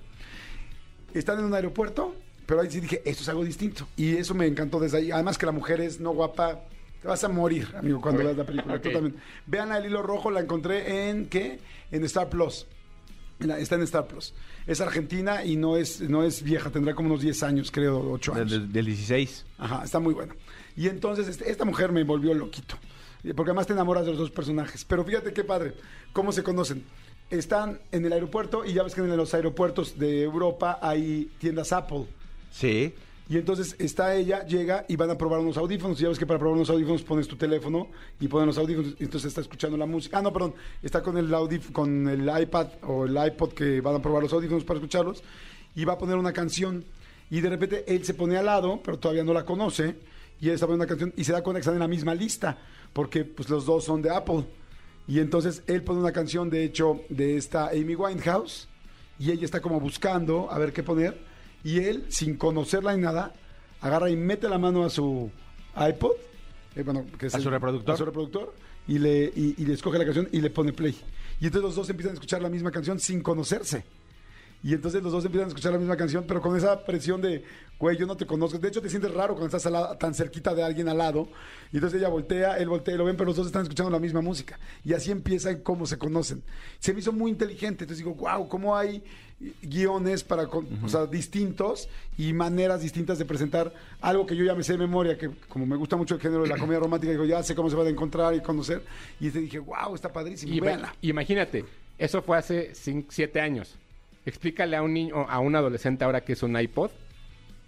Están en un aeropuerto, pero ahí sí dije, esto es algo distinto. Y eso me encantó desde ahí. Además que la mujer es no guapa. Te vas a morir, amigo, cuando veas la película. También. Vean el hilo rojo, la encontré en ¿qué? En Star Plus. Está en Star Plus. Es argentina y no es, no es vieja, tendrá como unos 10 años, creo, 8 Del, años. del- del 16. Ajá, está muy buena. Y entonces este- esta mujer me volvió loquito. Porque además te enamoras de los dos personajes. Pero fíjate qué padre, cómo se conocen. Están en el aeropuerto y ya ves que en los aeropuertos de Europa hay tiendas Apple. Sí. Y entonces está ella, llega y van a probar unos audífonos. Y ya ves que para probar unos audífonos pones tu teléfono y ponen los audífonos. Entonces está escuchando la música. Ah, no, perdón. Está con el, audíf- con el iPad o el iPod que van a probar los audífonos para escucharlos. Y va a poner una canción. Y de repente él se pone al lado, pero todavía no la conoce. Y él está poniendo una canción y se da cuenta que en la misma lista. Porque pues los dos son de Apple. Y entonces él pone una canción, de hecho, de esta Amy Winehouse. Y ella está como buscando a ver qué poner. Y él, sin conocerla ni nada, agarra y mete la mano a su iPod. eh, bueno, que es ¿A su reproductor? A su reproductor. Y le, y, y le escoge la canción y le pone play. Y entonces los dos empiezan a escuchar la misma canción sin conocerse. Y entonces los dos empiezan a escuchar la misma canción, pero con esa presión de, güey, yo no te conozco. De hecho, te sientes raro cuando estás tan cerquita de alguien al lado. Y entonces ella voltea, él voltea y lo ven, pero los dos están escuchando la misma música. Y así empiezan cómo se conocen. Se me hizo muy inteligente. Entonces digo, wow, cómo hay guiones para, con- o sea, distintos y maneras distintas de presentar algo que yo ya me sé de memoria, que como me gusta mucho el género de la comedia romántica, digo, ya sé cómo se van a encontrar y conocer. Y este dije, wow, está padrísimo, Y véanla. imagínate, eso fue hace 7 años. Explícale a un niño, a un adolescente ahora que es un iPod,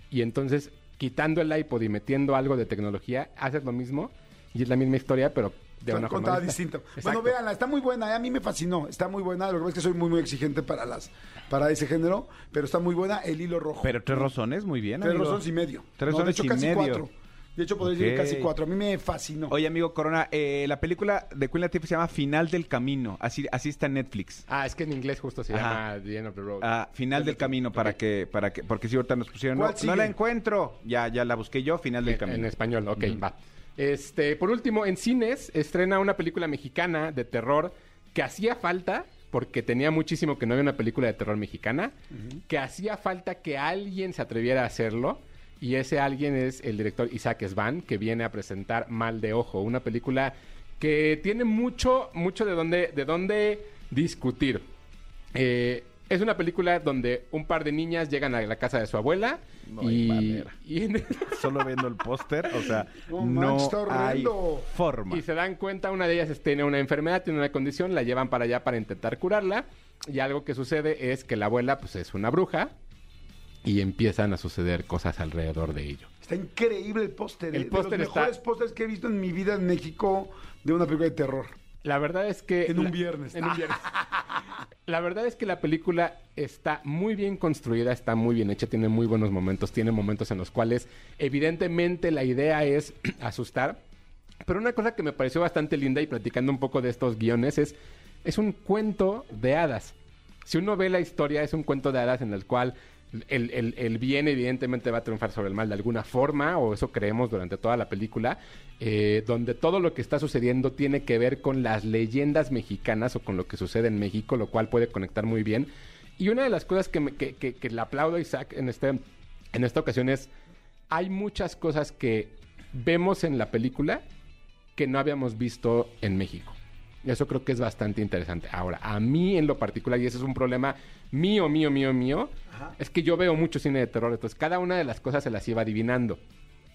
y entonces quitando el iPod y metiendo algo de tecnología, haces lo mismo y es la misma historia, pero de una contada distinta. distinta. Exacto. Bueno, véanla, está muy buena, eh, a mí me fascinó, está muy buena, lo que pasa es que soy muy muy exigente para las para ese género, pero está muy buena el hilo rojo. Pero tres rosones, muy bien, Tres amigo. razones y medio. Tres No, de razones hecho y casi medio. cuatro. De hecho podría decir Ok. casi cuatro. A mí me fascinó. Oye, amigo Corona, eh, la película de Queen Latifah se llama Final del Camino. Así, así está en Netflix. Ah, es que en inglés justo se Ajá. llama The End of the Road. Ah, Final del Camino para que, para que, porque si ahorita nos pusieron, no, ¿Cuál no sigue? la encuentro. Ya, ya la busqué yo, Final del en, Camino. en español, ok, va. Este, por último, en cines estrena una película mexicana de terror que hacía falta, porque tenía muchísimo que no había una película de terror mexicana, que hacía falta que alguien se atreviera a hacerlo. Y ese alguien es el director Isaac Svan, que viene a presentar Mal de Ojo, una película que tiene mucho, mucho de dónde, de dónde discutir. Eh, es una película donde un par de niñas llegan a la casa de su abuela No hay y, manera. y en- Solo viendo el póster, o sea, No está hay forma. Y se dan cuenta, una de ellas tiene una enfermedad, tiene una condición, la llevan para allá para intentar curarla. Y algo que sucede es que la abuela pues es una bruja y empiezan a suceder cosas alrededor de ello. Está increíble el póster. El eh, póster de los está- mejores pósters que he visto en mi vida en México de una película de terror. La verdad es que... En un la- viernes. En un viernes. La verdad es que la película está muy bien construida, está muy bien hecha, tiene muy buenos momentos, tiene momentos en los cuales evidentemente la idea es asustar. Pero una cosa que me pareció bastante linda y platicando un poco de estos guiones es, es un cuento de hadas. Si uno ve la historia, es un cuento de hadas en el cual el, el- el bien evidentemente va a triunfar sobre el mal de alguna forma, o eso creemos durante toda la película, eh, donde todo lo que está sucediendo tiene que ver con las leyendas mexicanas o con lo que sucede en México, lo cual puede conectar muy bien. Y una de las cosas que, me- que, que- le aplaudo a Isaac en, este, en esta ocasión es, hay muchas cosas que vemos en la película que no habíamos visto en México. Eso creo que es bastante interesante. Ahora, a mí en lo particular, y ese es un problema mío, mío, mío, mío, es que yo veo mucho cine de terror, entonces cada una de las cosas se las iba adivinando.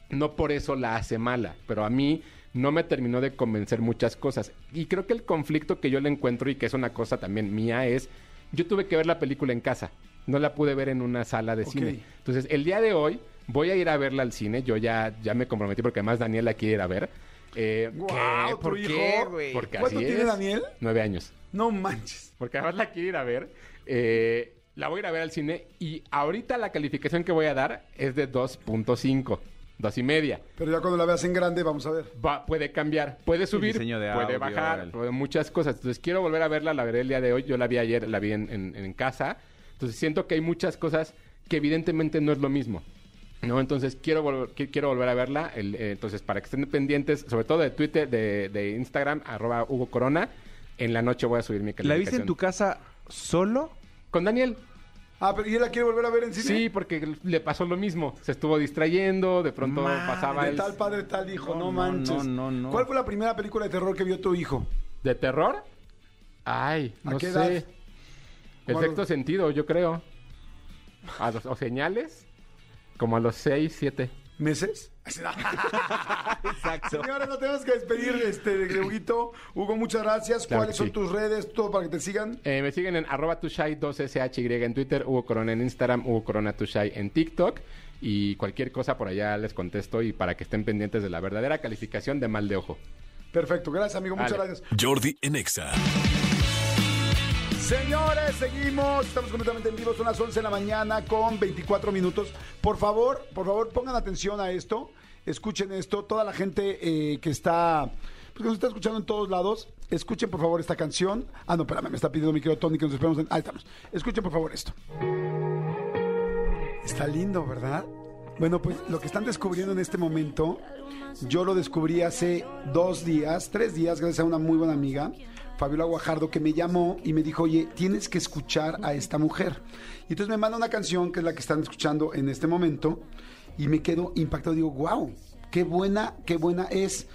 No por eso la hace mala, pero a mí no me terminó de convencer muchas cosas. Y creo que el conflicto que yo le encuentro y que es una cosa también mía es, yo tuve que ver la película en casa, no la pude ver en una sala de cine. Entonces, el día de hoy voy a ir a verla al cine, yo ya, ya me comprometí porque además Daniel la quiere ir a ver. Eh, Guau, ¿Por qué, porque ¿Cuánto así tiene es. Daniel? Nueve años. No manches. Porque además la quiero ir a ver. Eh, la voy a ir a ver al cine y ahorita la calificación que voy a dar es de 2.5, dos y media. Pero ya cuando la veas en grande, vamos a ver. Va, puede cambiar, puede subir, puede audio, bajar, el- puede muchas cosas. Entonces quiero volver a verla, la veré el día de hoy. Yo la vi ayer, la vi en, en- en casa. Entonces siento que hay muchas cosas que evidentemente no es lo mismo. ¿no? Entonces quiero volver, qui- quiero volver a verla. El, eh, entonces, para que estén pendientes, sobre todo de Twitter, de, de Instagram, arroba Hugo Corona. En la noche voy a subir mi calificación. ¿La viste en tu casa solo? Con Daniel. Ah, pero ¿y él la quiere volver a ver en cine? Sí, porque le pasó lo mismo. Se estuvo distrayendo, de pronto Madre, pasaba el... tal padre, tal hijo, no, No, no, manches. no, no, no. ¿Cuál fue la primera película de terror que vio tu hijo? ¿De terror? Ay, ¿A no qué sé. edad? El ¿Cuál? sexto sentido, yo creo. A los- o señales, como a los seis, siete. ¿Meses? Exacto. Señores, nos tenemos que despedir este, de Huguito. Hugo, muchas gracias. Claro ¿Cuáles son tus redes? Todo para que te sigan. Eh, me siguen en arroba tushai 2SHY en Twitter, Hugo Corona en Instagram, Hugo Corona Tushai en TikTok. Y cualquier cosa por allá les contesto y para que estén pendientes de la verdadera calificación de mal de ojo. Perfecto. Gracias, amigo. Muchas gracias. Jordi en Exa. Señores, seguimos. Estamos completamente en vivo. Son las 11 de la mañana con 24 minutos. Por favor, por favor, pongan atención a esto. Escuchen esto. Toda la gente eh, que está. Pues que nos está escuchando en todos lados, escuchen por favor esta canción. Ah, no, espérame, me está pidiendo mi querido Tony que nos esperemos. En... Ahí estamos. Escuchen por favor esto. Está lindo, ¿verdad? Bueno, pues lo que están descubriendo en este momento, yo lo descubrí hace dos días, tres días, gracias a una muy buena amiga, Fabiola Guajardo, que me llamó y me dijo, oye, tienes que escuchar a esta mujer. Y entonces me manda una canción que es la que están escuchando en este momento y me quedo impactado. Digo, wow, qué buena, qué buena es.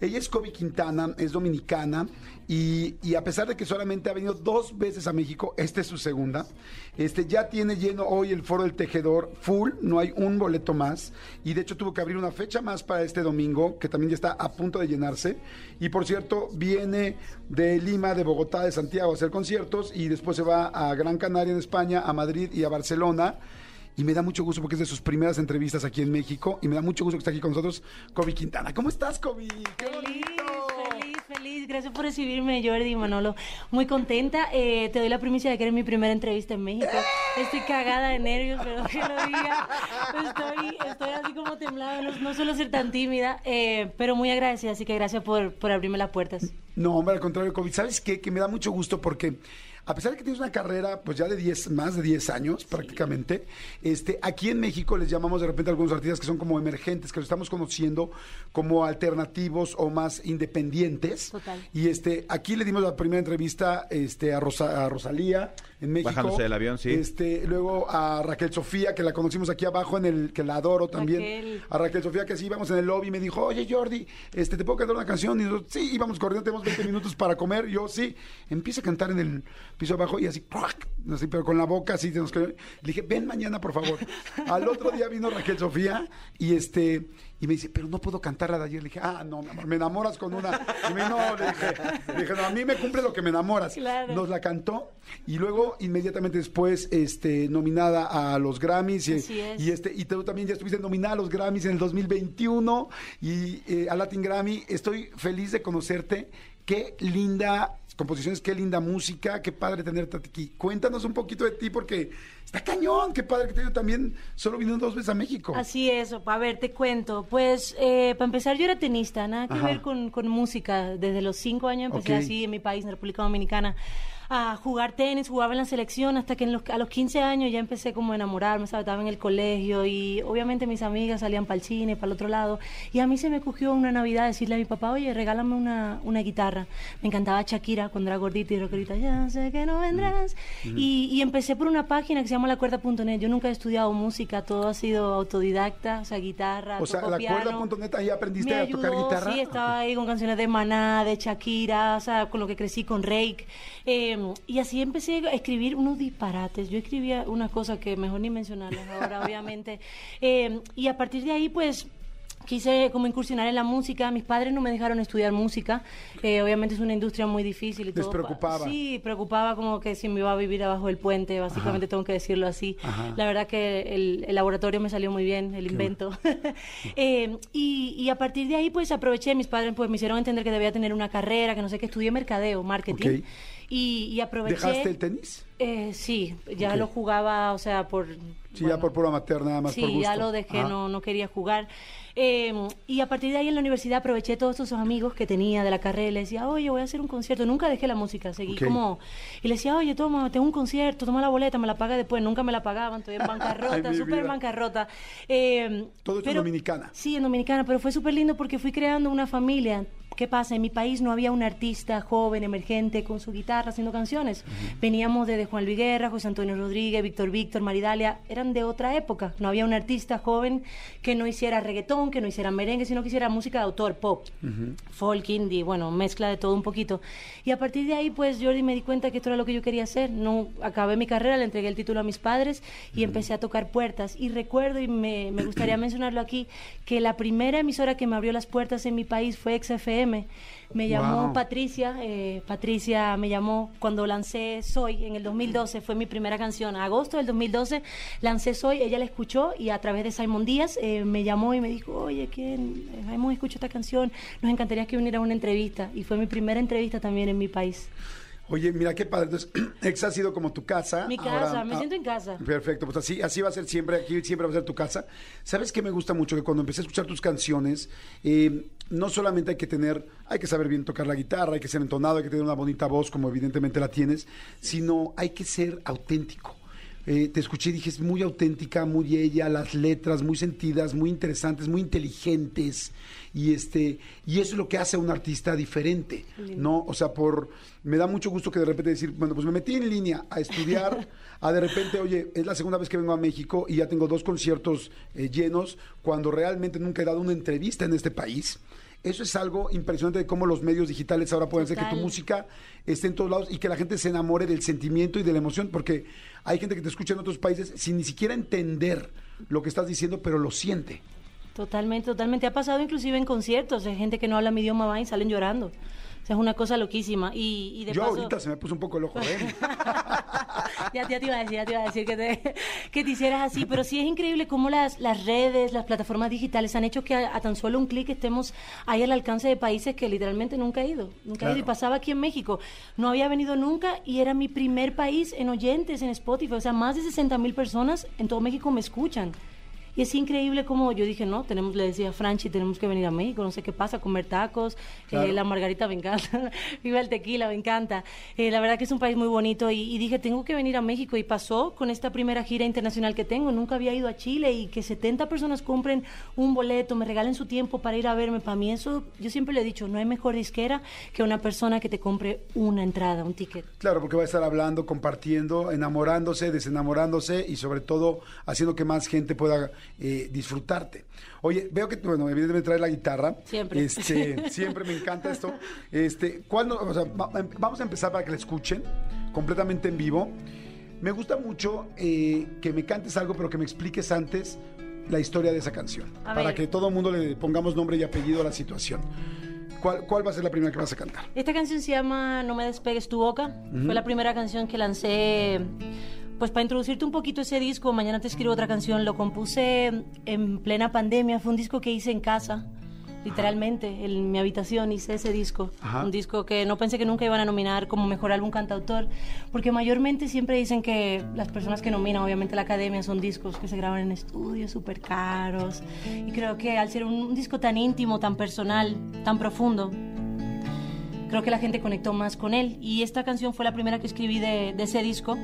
Ella es Kobe Quintana, es dominicana y, a pesar de que solamente ha venido dos veces a México, esta es su segunda, este, ya tiene lleno hoy el Foro del Tejedor full, no hay un boleto más y de hecho tuvo que abrir una fecha más para este domingo que también ya está a punto de llenarse y por cierto viene de Lima, de Bogotá, de Santiago a hacer conciertos y después se va a Gran Canaria en España, a Madrid y a Barcelona. Y me da mucho gusto porque es de sus primeras entrevistas aquí en México. Y me da mucho gusto que esté aquí con nosotros, Kobe Quintana. ¿Cómo estás, Kobe? ¡Qué Feliz, bonito! feliz, feliz. Gracias por recibirme, Jordi y Manolo. Muy contenta. Eh, te doy la primicia de que eres mi primera entrevista en México. Estoy cagada de nervios, pero que lo diga. Estoy, estoy así como temblada. No, no suelo ser tan tímida, eh, pero muy agradecida. Así que gracias por, por abrirme las puertas. No, hombre, al contrario, Kobe. ¿Sabes qué? Que me da mucho gusto porque a pesar de que tienes una carrera, pues ya de 10, más de 10 años prácticamente, este, aquí en México les llamamos de repente a algunos artistas que son como emergentes, que los estamos conociendo como alternativos o más independientes. Total. Y este, aquí le dimos la primera entrevista este, a, Rosa- a Rosalía en México. Bajándose del avión, sí. Este, luego a Raquel Sofía, que la conocimos aquí abajo en el, que la adoro también. Raquel. A Raquel Sofía, que así íbamos en el lobby, me dijo, oye Jordi, este, ¿te puedo cantar una canción? Y nosotros, sí, íbamos corriendo, tenemos 20 minutos para comer. Yo, sí, empieza a cantar en el piso abajo y así, así pero con la boca así, se nos quedó. Le dije, ven mañana, por favor. Al otro día vino Raquel Sofía y este, y me dice, pero no puedo cantar la de ayer. Le dije, ah, no, mi amor, me enamoras con una. Y me no, le dije, le dije, no, a mí me cumple lo que me enamoras. Claro. Nos la cantó y luego inmediatamente después este nominada a los Grammys y, Así es. y este y tú también ya estuviste nominada a los Grammys en el 2021 y eh, a Latin Grammy estoy feliz de conocerte qué linda composiciones qué linda música qué padre tenerte aquí cuéntanos un poquito de ti porque está cañón qué padre que te también solo vino dos veces a México Así es, a ver, te cuento. Pues, eh, para empezar, yo era tenista, nada que Ajá. ver con, con música. Desde los cinco años empecé así en mi país, en República Dominicana. A jugar tenis, jugaba en la selección, hasta que en los- a los 15 años ya empecé como a enamorarme, ¿sabes? estaba en el colegio y obviamente mis amigas salían para el cine, para el otro lado. Y a mí se me cogió una Navidad decirle a mi papá, oye, regálame una, una guitarra. Me encantaba Shakira cuando era gordita y rockerita, ya sé que no vendrás. y, y empecé por una página que se llama lacuerda.net. Yo nunca he estudiado música, todo ha sido autodidacta, o sea, guitarra. O sea, toco la piano. cuerda.net ahí aprendiste Me a tocar guitarra. Sí, estaba ahí con canciones de Maná, de Shakira, o sea, con lo que crecí con Rake. Eh, y así empecé a escribir unos disparates. Yo escribía una cosa que mejor ni mencionarlas ahora, obviamente. Eh, y a partir de ahí, pues quise como incursionar en la música. Mis padres no me dejaron estudiar música. Eh, obviamente es una industria muy difícil y Les todo. preocupaba. Sí, preocupaba como que si me iba a vivir abajo del puente, básicamente tengo que decirlo así. Ajá. La verdad que el, el laboratorio me salió muy bien, el invento. Eh, y, y a partir de ahí, pues aproveché, mis padres pues me hicieron entender que debía tener una carrera, que no sé qué, estudié mercadeo, marketing. Y, y aproveché... ¿Dejaste el tenis? Eh, sí, ya lo jugaba, o sea, por... Sí, bueno, ya por puro amateur, nada más Sí, por gusto. ya lo dejé, Ajá. no, no quería jugar. Eh, y a partir de ahí en la universidad aproveché todos esos amigos que tenía de la carrera y le decía, oye, voy a hacer un concierto. Nunca dejé la música, seguí como... Y le decía, oye, toma, tengo un concierto, toma la boleta, me la paga después. Nunca me la pagaban, estoy en bancarrota, súper bancarrota. Eh, Todo esto en Dominicana. Sí, en Dominicana, pero fue súper lindo porque fui creando una familia. ¿Qué pasa? En mi país no había un artista joven, emergente, con su guitarra haciendo canciones. Veníamos desde Juan Luis Guerra, José Antonio Rodríguez, Víctor Víctor, Maridalia. Eran de otra época. No había un artista joven que no hiciera reggaetón, que no hiciera merengue, sino que hiciera música de autor, pop, folk, indie, bueno, mezcla de todo un poquito. Y a partir de ahí, pues, Jordi me di cuenta que esto era lo que yo quería hacer. No acabé mi carrera, le entregué el título a mis padres y empecé a tocar puertas. Y recuerdo, y me, me gustaría mencionarlo aquí, que la primera emisora que me abrió las puertas en mi país fue XFM. Me llamó Wow. Patricia, eh, Patricia me llamó cuando lancé Soy en el 2012, fue mi primera canción. Agosto del 2012 lancé Soy, ella la escuchó y a través de Simon Díaz eh, me llamó y me dijo, oye, ¿quién? Eh, hemos escuchado esta canción, nos encantaría que viniera a una entrevista. Y fue mi primera entrevista también en mi país. Oye, mira qué padre. Entonces, Exa ha sido como tu casa. Mi Ahora- casa, me ah, siento en casa. Perfecto, pues así, así va a ser siempre, aquí siempre va a ser tu casa. ¿Sabes qué me gusta mucho? Que cuando empecé a escuchar tus canciones, eh, no solamente hay que tener, hay que saber bien tocar la guitarra, hay que ser entonado, hay que tener una bonita voz, como evidentemente la tienes, sino hay que ser auténtico. Eh, te escuché y dije, es muy auténtica, muy ella, las letras muy sentidas, muy interesantes, muy inteligentes. Y este, y eso es lo que hace a un artista diferente, ¿no? O sea, por me da mucho gusto que de repente decir, bueno, pues me metí en línea a estudiar, a de repente, oye, es la segunda vez que vengo a México y ya tengo dos conciertos eh, llenos, cuando realmente nunca he dado una entrevista en este país. Eso es algo impresionante de cómo los medios digitales ahora pueden hacer que tu Total. música esté en todos lados y que la gente se enamore del sentimiento y de la emoción, porque hay gente que te escucha en otros países sin ni siquiera entender lo que estás diciendo, pero lo siente. Totalmente, totalmente. Ha pasado inclusive en conciertos, hay gente que no habla mi idioma va y salen llorando. O sea, es una cosa loquísima. Y, y de Yo paso... ahorita se me puso un poco el ojo ¿eh? ya, ya te iba a decir, ya te iba a decir que te, que te hicieras así, pero sí es increíble cómo las, las redes, las plataformas digitales han hecho que a, a tan solo un clic estemos ahí al alcance de países que literalmente nunca he ido, nunca he ido. Y Claro. pasaba aquí en México, no había venido nunca y era mi primer país en oyentes en Spotify, o sea, más de 60 mil personas en todo México me escuchan. Y es increíble como yo dije, no, tenemos, le decía a Franchi, tenemos que venir a México, no sé qué pasa, comer tacos, Claro. eh, la margarita me encanta, viva el tequila, me encanta. Eh, la verdad que es un país muy bonito y, y dije, tengo que venir a México y pasó con esta primera gira internacional que tengo, nunca había ido a Chile y que 70 personas compren un boleto, me regalen su tiempo para ir a verme, para mí eso, yo siempre le he dicho, no hay mejor disquera que una persona que te compre una entrada, un ticket. Claro, porque va a estar hablando, compartiendo, enamorándose, desenamorándose y sobre todo haciendo que más gente pueda eh, disfrutarte. Oye, veo que, bueno, evidentemente traes la guitarra. Siempre. Este, siempre me encanta esto. Este, ¿cuándo, o sea, va- em- vamos a empezar para que la escuchen completamente en vivo. Me gusta mucho eh, que me cantes algo, pero que me expliques antes la historia de esa canción. A para ver. que todo el mundo le pongamos nombre y apellido a la situación. ¿Cuál, ¿Cuál va a ser la primera que vas a cantar? Esta canción se llama No me despegues tu boca. Fue la primera canción que lancé, pues para introducirte un poquito ese disco. Mañana te escribo otra canción. Lo compuse en plena pandemia. Fue un disco que hice en casa, literalmente, en mi habitación hice ese disco. Ajá. Un disco que no pensé que nunca iban a nominar como mejor álbum cantautor, porque mayormente siempre dicen que las personas que nominan, obviamente la academia, son discos que se graban en estudios súper caros. Y creo que al ser un, un disco tan íntimo, tan personal, tan profundo, creo creo que la gente conectó más con él. Y esta canción fue la primera que escribí de, de ese disco.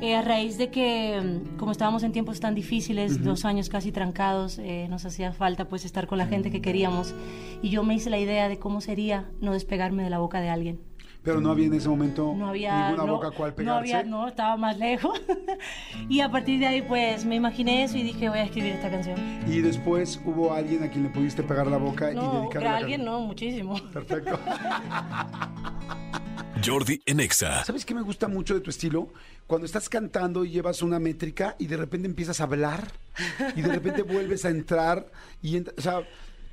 Eh, a raíz de que, mm, como estábamos en tiempos tan difíciles, dos años casi trancados, eh, nos hacía falta pues estar con la gente que queríamos. Y yo me hice la idea de cómo sería no despegarme de la boca de alguien. Pero no había en ese momento No había... ninguna no, boca cual No, pegarse. había, no, estaba más lejos. y a partir de ahí pues me imaginé eso y dije voy a escribir esta canción. Y después hubo alguien a quien le pudiste pegar la boca y No, dedicarle que la alguien no, muchísimo. Perfecto. Jordi en Exa. ¿Sabes qué me gusta mucho de tu estilo? Cuando estás cantando y llevas una métrica y de repente empiezas a hablar y de repente vuelves a entrar y ent- o sea,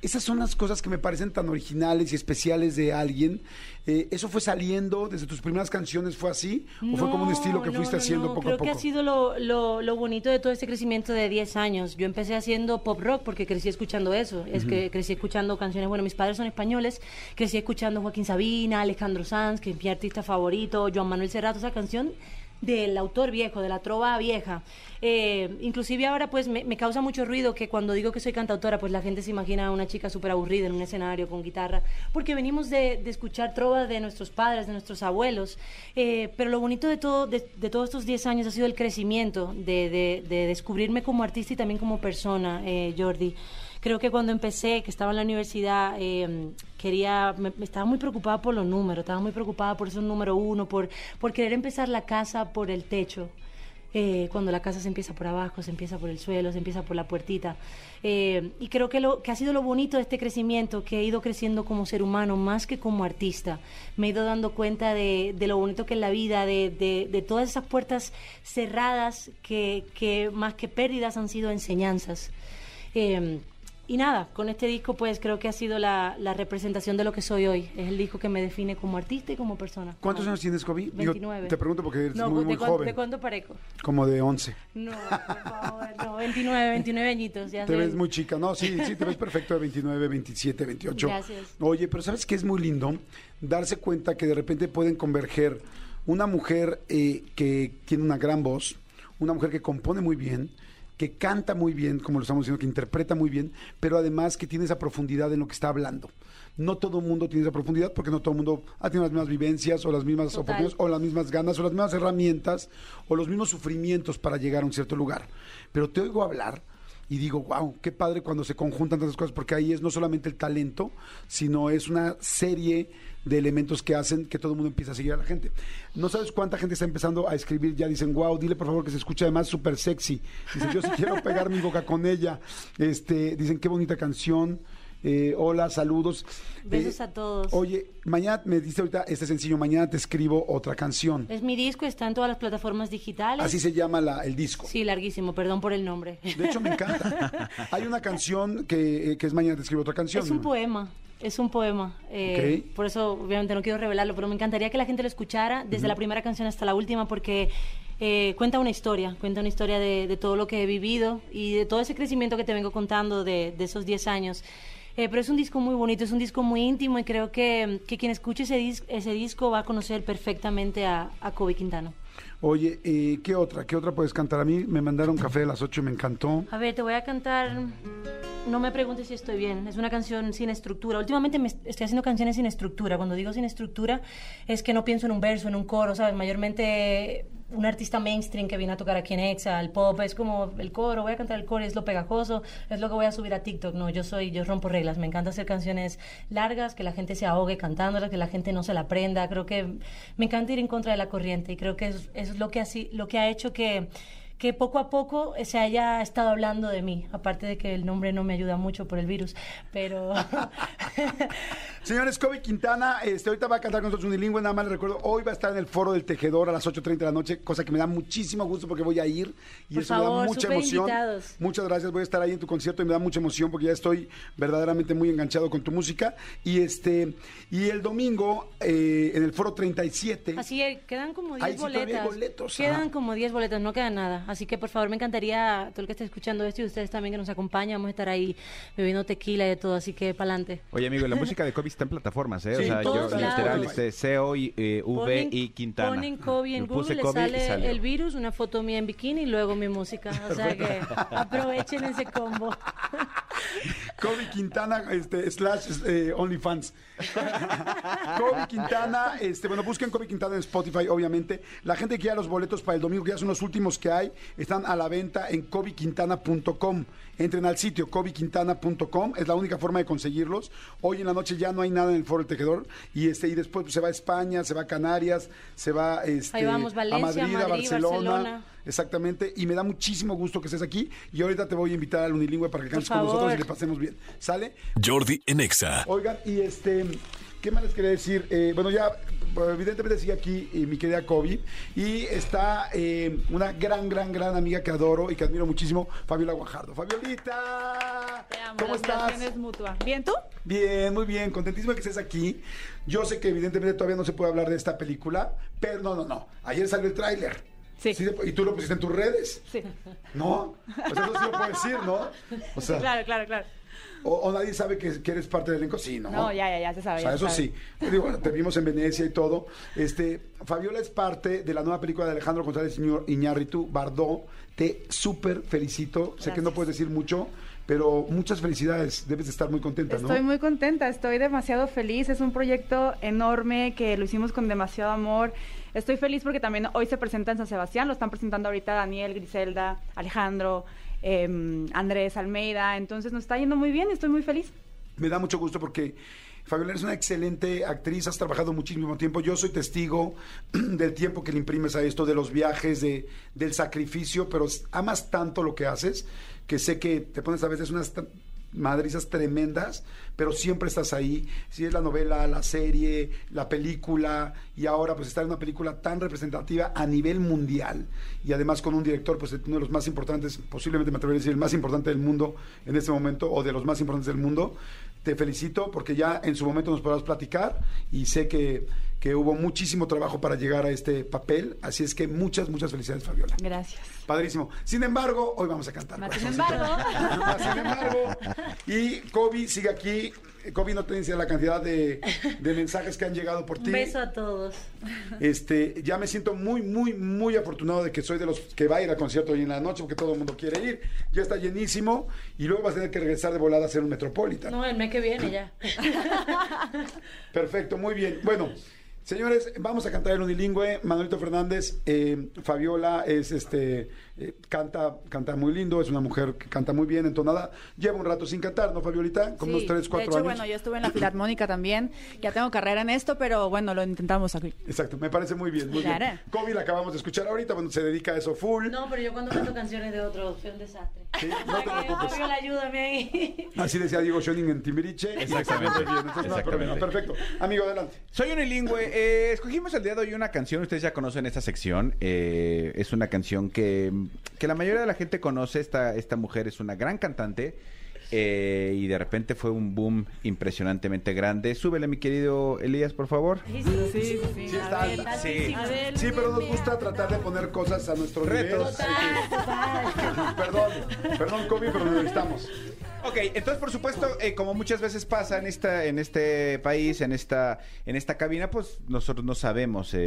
esas son las cosas que me parecen tan originales y especiales de alguien. Eh, ¿Eso fue saliendo desde tus primeras canciones? ¿Fue así? ¿O fue como un estilo que no, fuiste no, haciendo poco Creo a poco? que ha sido lo, lo, lo bonito de todo este crecimiento de 10 años. Yo empecé haciendo pop rock porque crecí escuchando eso. Es que crecí escuchando canciones, bueno, mis padres son españoles, crecí escuchando Joaquín Sabina, Alejandro Sanz, que es mi artista favorito, Joan Manuel Serrato, esa canción del autor viejo, de la trova vieja. Eh, inclusive ahora pues me, causa mucho ruido que cuando digo que soy cantautora pues la gente se imagina a una chica súper aburrida en un escenario con guitarra, porque venimos de, de escuchar trovas de nuestros padres, de nuestros abuelos, Eh, pero lo bonito de, todo, de, todos estos 10 años ha sido el crecimiento, de, de- de descubrirme como artista y también como persona, eh, Jordi. Creo que cuando empecé, que estaba en la universidad, eh, quería, me, estaba muy preocupada por los números, estaba muy preocupada por ser un número uno, por, por querer empezar la casa por el techo. Eh, cuando la casa se empieza por abajo, se empieza por el suelo, se empieza por la puertita. Eh, y creo que, lo, que ha sido lo bonito de este crecimiento, que he ido creciendo como ser humano más que como artista. Me he ido dando cuenta de, de lo bonito que es la vida, de, de- de todas esas puertas cerradas que, que más que pérdidas han sido enseñanzas. Eh, y nada, con este disco pues creo que ha sido la, la representación de lo que soy hoy. Es el disco que me define como artista y como persona. ¿Cuántos Como- años tienes, Kobe? Digo, 29. te pregunto porque eres No, muy, ¿de, muy cuán- joven. ¿De cuánto parezco? Como de 11. No, por favor, no, 29, 29 añitos. Ya Te sé. ves muy chica. No, sí, sí, te ves perfecto de 29, 27, 28. Gracias. Oye, pero ¿sabes qué es muy lindo? Darse cuenta que de repente pueden converger una mujer eh, que tiene una gran voz, una mujer que compone muy bien, que canta muy bien, como lo estamos diciendo, que interpreta muy bien, pero además que tiene esa profundidad en lo que está hablando. No todo el mundo tiene esa profundidad porque no todo el mundo ha tenido las mismas vivencias o las mismas Total. oportunidades o las mismas ganas o las mismas herramientas o los mismos sufrimientos para llegar a un cierto lugar. Pero te oigo hablar y digo, wow, qué padre cuando se conjuntan tantas cosas, porque ahí es no solamente el talento, sino es una serie de elementos que hacen que todo el mundo empiece a seguir a la gente. No sabes cuánta gente está empezando a escribir, ya dicen, wow, dile por favor que se escucha además súper sexy. Dicen, yo sí quiero pegar mi boca con ella. Este, dicen, qué bonita canción. Eh, hola, saludos. Besos Eh, a todos. Oye, mañana me diste ahorita este sencillo, mañana te escribo otra canción. Es mi disco, está en todas las plataformas digitales. Así se llama la- el disco. Sí, larguísimo, perdón por el nombre. De hecho, me encanta. Hay una canción que, eh, que es Mañana te escribo otra canción. Es un poema, es un poema. eh. Por eso, obviamente, no quiero revelarlo, pero me encantaría que la gente lo escuchara desde la primera canción hasta la última, porque eh, cuenta una historia, cuenta una historia de, de todo lo que he vivido y de todo ese crecimiento que te vengo contando de, de esos 10 años. Eh, pero es un disco muy bonito, es un disco muy íntimo y creo que, que quien escuche ese, dis- ese disco va a conocer perfectamente a, a Kobe Quintano. Oye, eh, ¿qué otra? ¿Qué otra puedes cantar? A mí me mandaron café a las 8 y me encantó. A ver, te voy a cantar. No me preguntes si estoy bien. Es una canción sin estructura. Últimamente me est- estoy haciendo canciones sin estructura. Cuando digo sin estructura es que no pienso en un verso, en un coro, ¿sabes? Mayormente un artista mainstream que viene a tocar aquí en Exa, el pop, es como el coro, voy a cantar el coro, es lo pegajoso, es lo que voy a subir a TikTok. No, yo soy, yo rompo reglas. Me encanta hacer canciones largas, que la gente se ahogue cantándolas, que la gente no se la aprenda. Creo que me encanta ir en contra de la corriente y creo que eso, es lo que, así, lo que ha hecho que que poco a poco se haya estado hablando de mí, aparte de que el nombre no me ayuda mucho por el virus, pero Señores, Kobe Quintana, este, ahorita va a cantar con nosotros unilingüe, nada más les recuerdo, hoy va a estar en el Foro del Tejedor a las 8.30 de la noche, cosa que me da muchísimo gusto porque voy a ir y Por eso me da mucha emoción. invitados. Muchas gracias, voy a estar ahí en tu concierto y me da mucha emoción porque ya estoy verdaderamente muy enganchado con tu música. Y este y el domingo eh, en el Foro 37. así es, quedan como 10 Ahí sí todavía hay boletas. boletos, quedan ajá. como 10 boletas, no queda nada. Así que por favor me encantaría, todo el que esté escuchando esto y ustedes también que nos acompañan, vamos a estar ahí bebiendo tequila y de todo, así que pa'lante. Oye, amigo, la música de Kobe está en plataformas, ¿eh? Sí, o sea, yo literal, este, CEO y eh, V Ponen- y Quintana. Ponen Kobe en Google, le Kobe y sale el virus, una foto mía en bikini y luego mi música. O sea que aprovechen ese combo. Kobe Quintana, este, slash eh, OnlyFans. Kobe Quintana, este, bueno, busquen Kobe Quintana en Spotify, obviamente. La gente que quiera los boletos para el domingo, que ya son los últimos que hay, están a la venta en kobequintana.com. Entren al sitio kobequintana.com, es la única forma de conseguirlos. Hoy en la noche ya no hay nada en el Foro del Tejedor y este y después pues, se va a España, se va a Canarias, se va este, Ahí vamos, Valencia, a Madrid, a Barcelona. Barcelona. Exactamente, y me da muchísimo gusto que estés aquí y ahorita te voy a invitar al Unilingüe para que cantes con nosotros y le pasemos bien. ¿Sale? Jordi en Exa. Oigan, y este, ¿qué más les quería decir? Eh, bueno, ya, pues, evidentemente sigue aquí eh, mi querida Kobe y está eh, una gran, gran, gran amiga que adoro y que admiro muchísimo, Fabiola Guajardo. Fabiolita, Te amo, ¿cómo la estás? es mutua. ¿Bien tú? Bien, muy bien, contentísima que estés aquí. Yo sé que evidentemente todavía no se puede hablar de esta película, pero no, no, no. Ayer salió el tráiler. Sí. y tú lo pusiste en tus redes, Sí. ¿no? O sea, eso sí lo puedo decir, ¿no? O sea, Claro, claro, claro. O, o nadie sabe que, que eres parte del elenco, sí, ¿no? No, ya, ya, ya se sabe. O sea, se eso sabe. sí. Digo, bueno, te vimos en Venecia y todo. Este, Fabiola es parte de la nueva película de Alejandro González Iñárritu, Bardó. Te súper felicito. Sé que no puedes decir mucho, pero muchas felicidades. Debes de estar muy contenta, ¿no? Estoy muy contenta, estoy demasiado feliz. Es un proyecto enorme que lo hicimos con demasiado amor. Estoy feliz porque también hoy se presenta en San Sebastián. Lo están presentando ahorita Daniel, Griselda, Alejandro, em, Andrés Almeida. Entonces nos está yendo muy bien. Estoy muy feliz. Me da mucho gusto porque Fabiola es una excelente actriz, has trabajado muchísimo tiempo. Yo soy testigo del tiempo que le imprimes a esto, de los viajes, de, del sacrificio, pero amas tanto lo que haces que sé que te pones a veces unas madrizas tremendas, pero siempre estás ahí. Si es la novela, la serie, la película, y ahora pues estar en una película tan representativa a nivel mundial, y además con un director, pues uno de los más importantes, posiblemente me atrevería a decir el más importante del mundo en este momento, o de los más importantes del mundo. Te felicito porque ya en su momento nos podrás platicar y sé que, que hubo muchísimo trabajo para llegar a este papel, así es que muchas, muchas felicidades Fabiola. Gracias. Padrísimo. Sin embargo, hoy vamos a cantar. Más sin embargo. Más sin embargo. Y Kobe sigue aquí. Kobe no te dice la cantidad de, de mensajes que han llegado por ti. Un beso a todos. Este, ya me siento muy, muy, muy afortunado de que soy de los que va a ir al concierto hoy en la noche porque todo el mundo quiere ir. Ya está llenísimo y luego vas a tener que regresar de volada a hacer un Metropolitan. No, el mes que viene ya. Perfecto, muy bien. Bueno, señores, vamos a cantar el unilingüe. Manuelito Fernández, eh, Fabiola es este eh, canta, canta muy lindo, es una mujer que canta muy bien, entonada. Lleva un rato sin cantar, ¿no, Fabiolita? Como unos Sí, 3, de 4 hecho, años. bueno, yo estuve en la Filarmónica también. Ya tengo carrera en esto, pero bueno, lo intentamos aquí. Exacto, me parece muy bien, muy bien. Kobe la acabamos de escuchar ahorita, bueno, se dedica a eso full. No, pero yo cuando canto canciones de otros, soy un desastre. Sí, no te preocupes. Fabiola, ayúdame ahí. Así decía Diego Schoening en Timbiriche. Exactamente. bien, entonces no hay problema. Exactamente. Perfecto. Amigo, adelante. Soy unilingüe. Eh, escogimos el día de hoy una canción, ustedes ya conocen esta sección. eh, es una canción que, que la mayoría de la gente conoce. Esta, esta mujer es una gran cantante. Eh, y de repente fue un boom impresionantemente grande. Súbele, mi querido Elías, por favor. Sí, sí, sí. Sí, está alta. Sí. Pero nos gusta tratar de poner cosas a nuestro Retos. Perdón, perdón, Kobe, pero necesitamos. Ok, entonces por supuesto, eh, como muchas veces pasa en esta, en este país, en esta, en esta cabina, pues nosotros no sabemos, eh,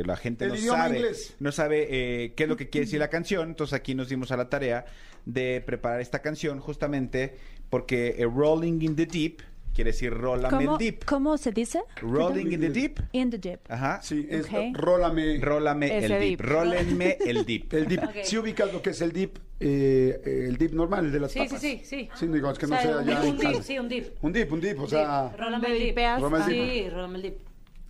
eh, la gente El no sabe, no sabe eh, qué es lo que quiere decir la canción. Entonces aquí nos dimos a la tarea de preparar esta canción justamente porque eh, Rolling in the Deep quiere decir Rólame el ¿Cómo, Deep. ¿Cómo se dice? Rolling in the Deep. In the deep. Ajá. Sí, es Ok. rólame. Rólame Ese el Deep. deep. Rólenme el Deep. El dip. Ok. Si ubicas lo que es el dip, eh, el dip normal, el de las Sí, papas. sí, sí, sí. Sí, digo, es que no O sea, ya. un en dip, casa. sí, un dip. Un dip, un dip, o sea, Rólame ¿De el dip. Rólame el dip. Sí, rólame el dip.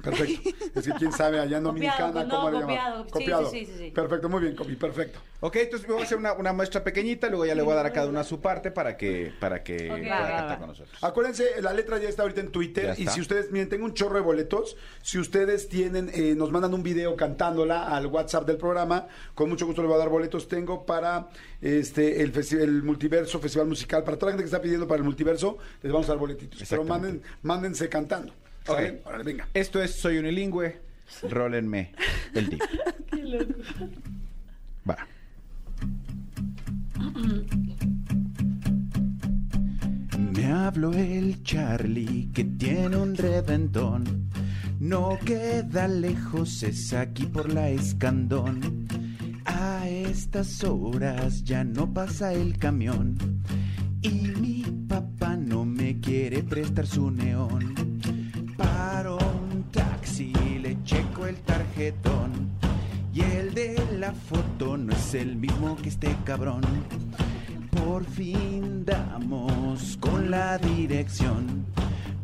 Perfecto. Es que quién sabe allá en Copiado, Dominicana no, cómo le copiado. llaman. Copiado. sí, sí, sí, sí. Perfecto, muy bien, Copi, perfecto. Ok, entonces vamos a hacer una, una muestra pequeñita, luego ya le voy a dar a cada una su parte para que, para que Ok. pueda Va, cantar va. con nosotros. Acuérdense, la letra ya está ahorita en Twitter y si ustedes, miren, tengo un chorro de boletos, si ustedes tienen, eh, nos mandan un video cantándola al WhatsApp del programa, con mucho gusto les voy a dar boletos. Tengo para este el, el multiverso, festival musical, para toda la gente que está pidiendo para el multiverso, les vamos a dar boletitos. Pero manden, mándense cantando. Ok. Órale, venga. Esto es Soy Unilingüe, rólenme el dip. Va. Me habló el Charlie que tiene un reventón. No queda lejos, es aquí por la escandón. A estas horas ya no pasa el camión. y mi papá no me quiere prestar su neón. Paro un taxi, le checo el tarjetón y el de la foto no es el mismo que este cabrón. Por fin damos con la dirección.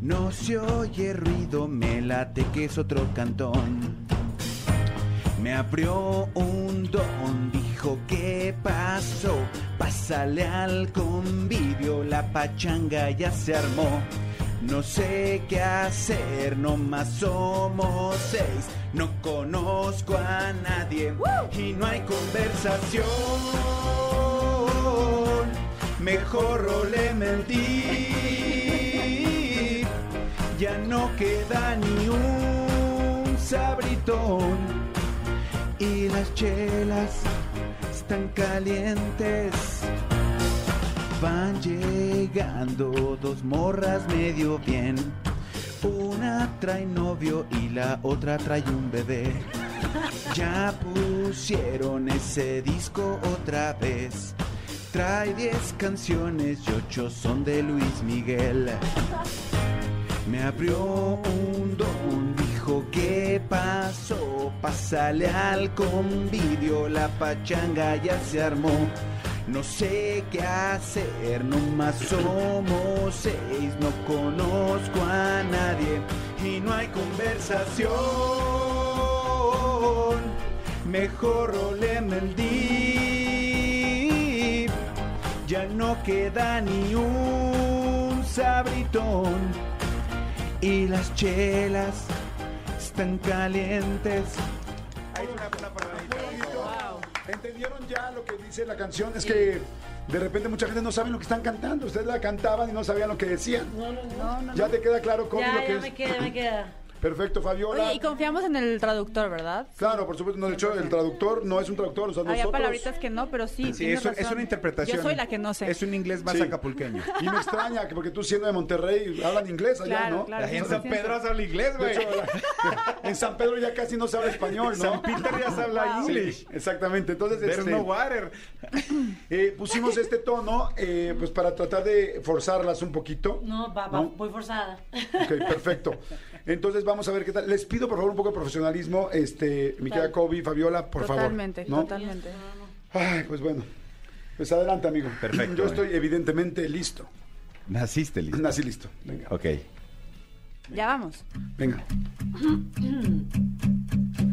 No se oye ruido, me late que es otro cantón. Me abrió un don, dijo ¿qué pasó? Pásale al convivio, la pachanga ya se armó. No sé qué hacer, nomás somos seis. No conozco a nadie y no hay conversación. Mejor le mentí. Ya no queda ni un sabritón. Y las chelas están calientes. Van llegando dos morras medio bien. Una trae novio y la otra trae un bebé. Ya pusieron ese disco otra vez. Trae 10 canciones y ocho son de Luis Miguel. Me abrió un don, ¿qué pasó? Pásale al convivio, la pachanga ya se armó. No sé qué hacer, nomás somos seis, no conozco a nadie y no hay conversación. Mejor roleme el dip, ya no queda ni un sabritón y las chelas están calientes. Hay una, una ¿Entendieron ya lo que dice la canción? Es que de repente mucha gente no sabe lo que están cantando. Ustedes la cantaban y no sabían lo que decían. No, no, no. Ya te queda claro cómo Ya, lo que ya es. me queda, me queda. Perfecto, Fabiola. Oye, y confiamos en el traductor, ¿verdad? Claro, por supuesto, no, de hecho, el traductor no es un traductor, o sea, Había nosotros... palabritas que no, pero sí. Sí, es, una interpretación. Yo soy la que no sé. Es un inglés más Sí. acapulqueño. Y me extraña, que porque tú siendo de Monterrey, hablan inglés allá, Claro, ¿no? claro. En 100%. San Pedro se habla inglés, güey. en San Pedro ya casi no se habla español, ¿no? San Peter ya se habla Wow. Sí, exactamente. Entonces, There's este, no water. eh, pusimos este tono eh, pues para tratar de forzarlas un poquito. No, va, va, ¿No? voy forzada. Ok, perfecto. Entonces vamos a ver qué tal. Les pido por favor un poco de profesionalismo, este, mi querida Kobe, Fabiola, por Totalmente, favor. ¿no? totalmente. Ay, pues bueno. Pues adelante, amigo. Perfecto, Yo eh. estoy evidentemente listo. Naciste listo. Nací listo. Venga. Ok. Ya vamos. Venga.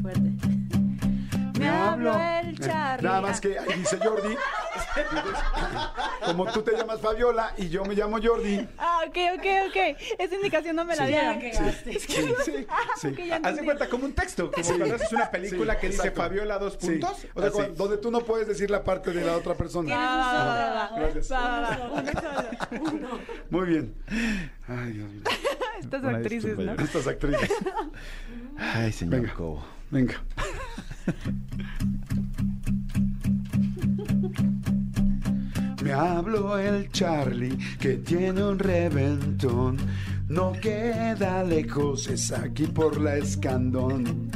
Fuerte. El Eh. Nada más que ahí dice Jordi. Como tú te llamas Fabiola y yo me llamo Jordi. Ah, ok, ok, ok. Esa indicación no me la dieron. Sí, sí, Haz de cuenta como un texto, como cuando haces una película Sí, que dice. Fabiola dos Sí. puntos. O sea, cuando- donde tú no puedes decir la parte de la otra persona. Ah. Gracias. Muy bien. Ay, Dios mío. Estas Una actrices, ¿no? Estas actrices. Ay, señor Venga. Cobo. Venga. Me habló el Charlie que tiene un reventón. No queda lejos, es aquí por la escandón.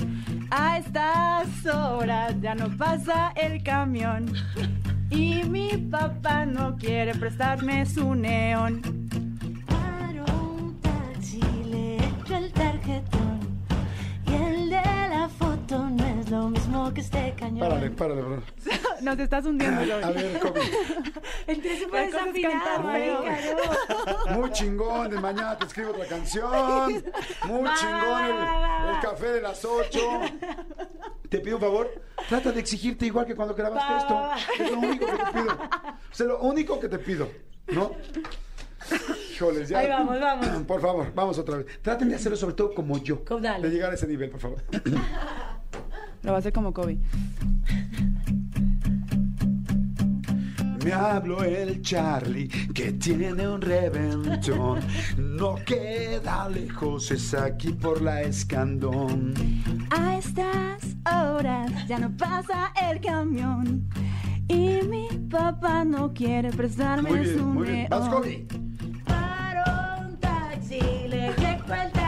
A estas horas ya no pasa el camión. Y mi papá no quiere prestarme su neón. Paro un taxi, le echo el tarjetón. Y el de la foto no es lo mismo que este cañón. Párale, párale, párale. Nos estás hundiendo, A ver, Kobe. Entré súper La cosa es desafinada, cantar marica, Muy chingón, de mañana te escribo otra canción. Muy Va, chingón el, va, va, va. el café de las 8. Te pido un favor, trata de exigirte igual que cuando grabaste Va, esto. va, va. Es lo único que te pido. O sea, lo único que te pido, ¿no? Híjoles, ya. Ahí vamos, vamos. Por favor, vamos otra vez. Traten de hacerlo sobre todo como yo. Como dale. De llegar a ese nivel, por favor. Lo va a hacer como Kobe. Me habló el Charlie que tiene un reventón. No queda lejos, es aquí por la escandón. A estas horas ya no pasa el camión. Y mi papá no quiere prestarme Muy bien, su muy bien. Vas. Kobe. Paro un taxi, le el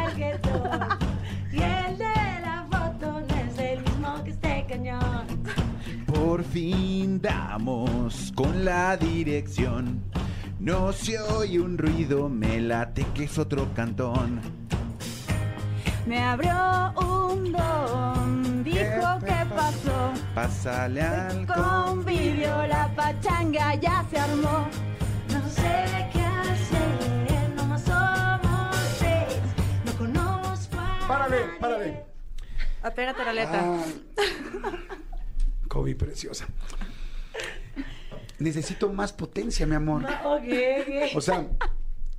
fin damos con la dirección. No se oye un ruido, me late que es otro cantón. Me abrió un don, dijo que pasó. Pásale al Convivió, la pachanga ya se armó. No sé qué hacer, nomás somos seis. No conozco a Párale, párale. Apégate la letra. Ah. Kobe, preciosa. Necesito más potencia, mi amor. Ok, ok. O sea,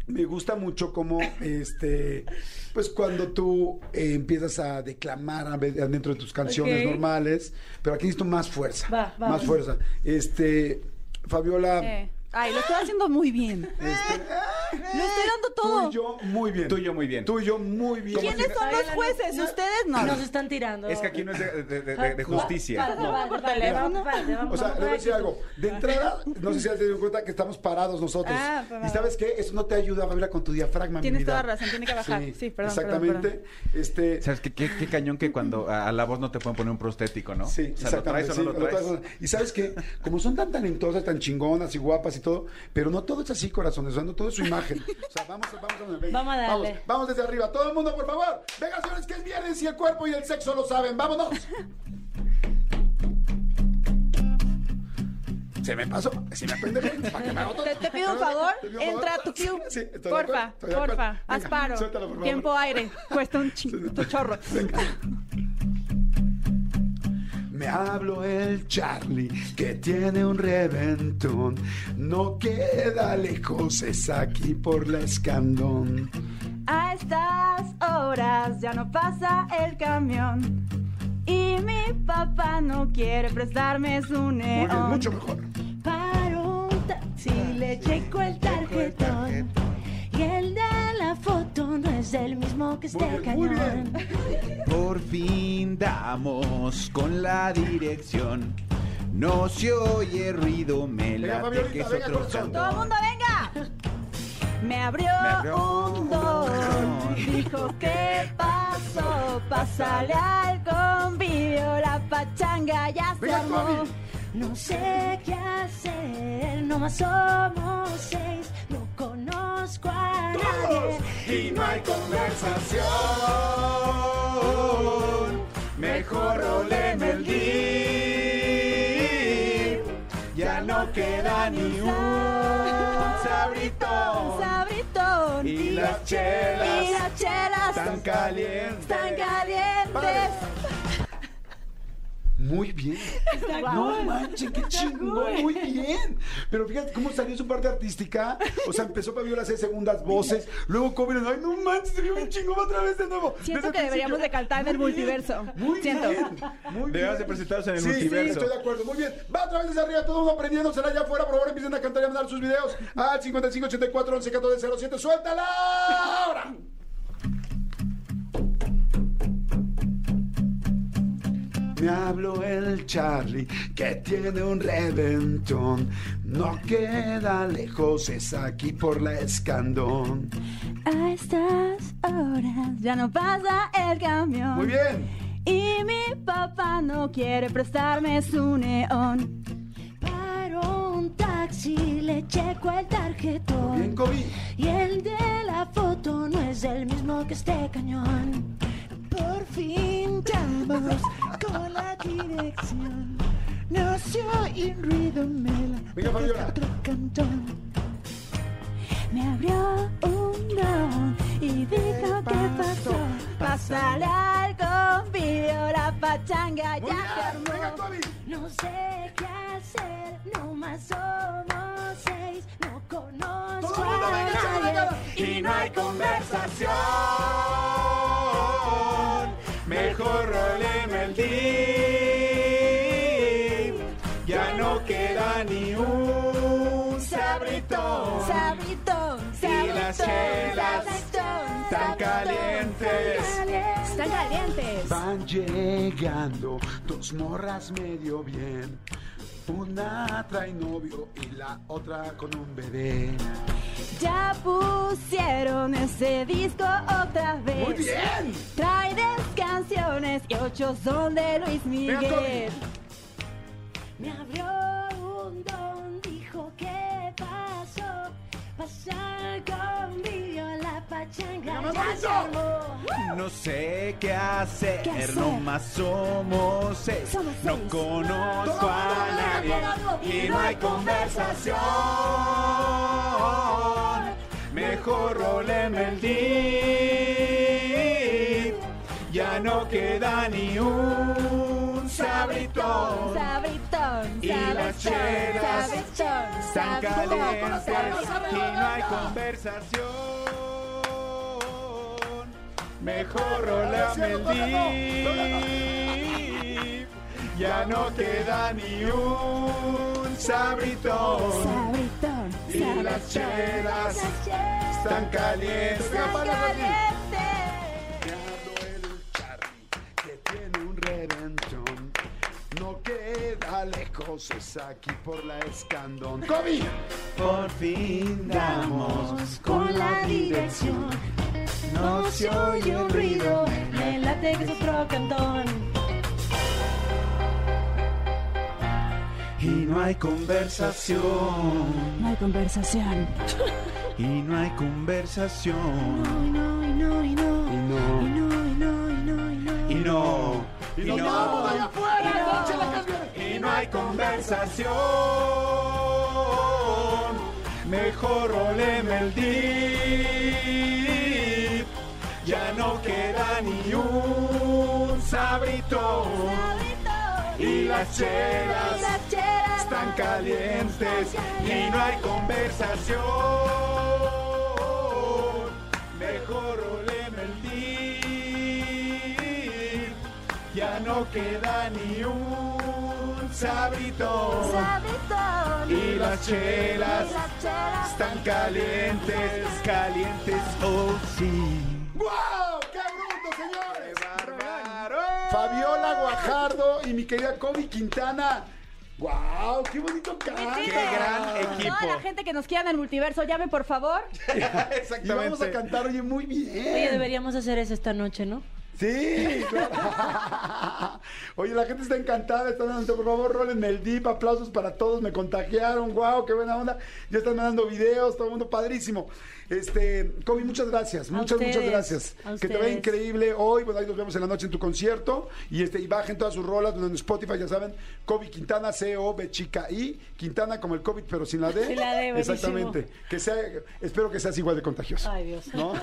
me gusta mucho cómo, este, pues cuando tú eh, empiezas a declamar a ve- dentro de tus canciones normales, pero aquí necesito más fuerza, Va, va. más fuerza. Este, Fabiola, Eh, Ay, lo estoy haciendo muy bien. este, Lo estoy dando tú todo. y yo muy bien. Tú y yo muy bien. Tú y yo muy bien. ¿Quiénes son los jueces? Ustedes no. Nos están tirando. Es que aquí no es de, de- de- de- de justicia. O sea, le voy a decir algo. De entrada, no sé si has tenido cuenta que estamos parados nosotros. Ah, pues, y sabes qué, eso no te ayuda, Fabiola, con tu diafragma. mi Tienes vida. toda razón, tiene que bajar. Sí, perdón, perdón, Exactamente. Este, ¿Sabes qué, qué, qué cañón que cuando a, a la voz no te pueden poner un prostético, no? Sí, o sea, ¿lo traes exactamente. o sí, no lo lo traes? Y sabes qué, como son tan talentosas, tan chingonas y guapas y todo, pero no todo es así, corazones, o sea, no todo es su imagen. O sea, vamos, a- vamos a Vamos a darle. Vamos, vamos desde arriba. Todo el mundo, por favor. Venga, señores, que es viernes y el cuerpo y el sexo lo saben. Vámonos. Se me pasó, si me aprende para que me haga todo. Te, te pido un favor, Te pido un entra a favor. tu cue. Sí, de porfa, acuerdo, porfa, haz Venga, paro. suéltalo, por favor. Tiempo aire, cuesta un chingo, tu chorro. Me hablo el Charlie que tiene un reventón. No queda lejos, es aquí por la escandón. A estas horas ya no pasa el camión. Y mi papá no quiere prestarme su Muy bien, neón. mucho mejor. Un taxi, le checo el tarjetón. Y el de la foto no es el mismo que este Muy bien, muy cañón. Por fin damos con la dirección. No se oye ruido, me late Fabiolita, que es venga, otro. ¡Todo el mundo venga! Me abrió, Me abrió un don, dijo ¿qué pasó? Pásale al convivio, la pachanga ya se Venga, armó. No sé qué hacer, nomás somos seis. No conozco a nadie. Y no hay conversación. Mejor roleme el dip. Ya no queda ni un sabritón. Sabritón. Y las chelas Y las chelas Tan calientes. Están calientes. Muy bien. No manches, qué chingón, muy bien. Pero fíjate cómo salió su parte artística. O sea, empezó Fabiola a hacer segundas voces. Luego Kobe, ay, no manches, se vio un chingón otra vez de nuevo. Siento Desde que deberíamos de cantar en el bien, multiverso. Muy Siento. bien. Muy Debemos de presentarnos en el Sí, multiverso. Sí, estoy de acuerdo. Muy bien. Va otra vez desde arriba, todo el mundo aprendiéndosela allá afuera. Por favor, empiecen a cantar y a mandar sus videos al 55 84 11 14 07. ¡Suéltala! ¡Ahora! Me habló el Charlie que tiene un reventón. No queda lejos, es aquí por la escandón. A estas horas ya no pasa el camión. Muy bien. Y mi papá no quiere prestarme su neón. Paro un taxi, le checo el tarjetón. Bien. Y el de la foto no es el mismo que este cañón. Por fin damos con la dirección. No se oye un ruido, me la Venga, Fabiola. otro cantón. Me abrió un don y dijo que pasó. Pásale al convivio, la pachanga Muy ya bien. se Venga, armó. No sé qué hacer, no más somos seis. No conozco Todo el mundo, a venga, nadie. Y no hay conversación. Mejor roleme el dip. Ya no queda ni un sabritón. Sabritón, Y las chelas tan calientes. Están calientes. Van llegando dos morras medio bien. Una trae novio y la otra con un bebé. Ya pusieron ese disco otra vez. Muy bien. Trae 10 canciones y ocho son de Luis Miguel. Me abrió un don, dijo qué pasó. No sé qué hacer, ¿Qué hacer? nomás somos seis. Somos No seis. conozco a nadie y no hay conversación. Mejor roleme el dip. Ya no queda ni un sabritón. Sabritón, Y las chelas sabritón, Están sabritón. calientes y no hay conversación. Mejor el dip. Ya no queda ni un sabritón. Sabritón, Y las sabritón. chelas Las chelas Están calientes. están calientes. Es aquí por la escandón. ¡Kobe! Por fin damos con la dirección. No se oye un ruido, me late que es otro cantón. y no hay conversación. No hay conversación. Y no hay conversación. Y no, y no, y no. Y no. Y no, y no, y no, y no. Y no. Y ¡Nos no. vamos allá afuera! ¡Eche la canción! Y no hay conversación. Mejor oleme el dip. Ya no queda ni un sabritón. Y las chelas Las chelas están calientes y no hay conversación. Mejor oleme el dip. Ya no queda ni un sabritón. Sabritón. Y las chelas Y las chelas están calientes, calientes, oh sí. ¡Wow! ¡Qué bruto, señores! ¡Bárbaro! Fabiola Guajardo y mi querida Kobe Quintana. ¡Wow! ¡Qué bonito canta! ¡Qué gran Toda equipo! la gente que nos quiera en el multiverso, llame por favor. Y vamos a Exactamente. cantar, oye, muy bien. Oye, deberíamos hacer eso esta noche, ¿no? Sí, claro. Oye, la gente está encantada, están dando, por favor, rólenme el dip, aplausos para todos, me contagiaron, wow, qué buena onda. Ya están mandando videos, todo el mundo padrísimo. Este, Kobe, muchas gracias, muchas, muchas gracias. Que te ustedes. increíble hoy, bueno, ahí nos vemos en la noche en tu concierto. Y este, y bajen todas sus rolas, en Spotify, ya saben, Kobe Quintana, C-O-B chica I, Quintana como el COVID, pero sin la D. Sin la D, buenísimo. Exactamente. Que sea, espero que seas igual de contagioso. Ay, Dios. ¿No?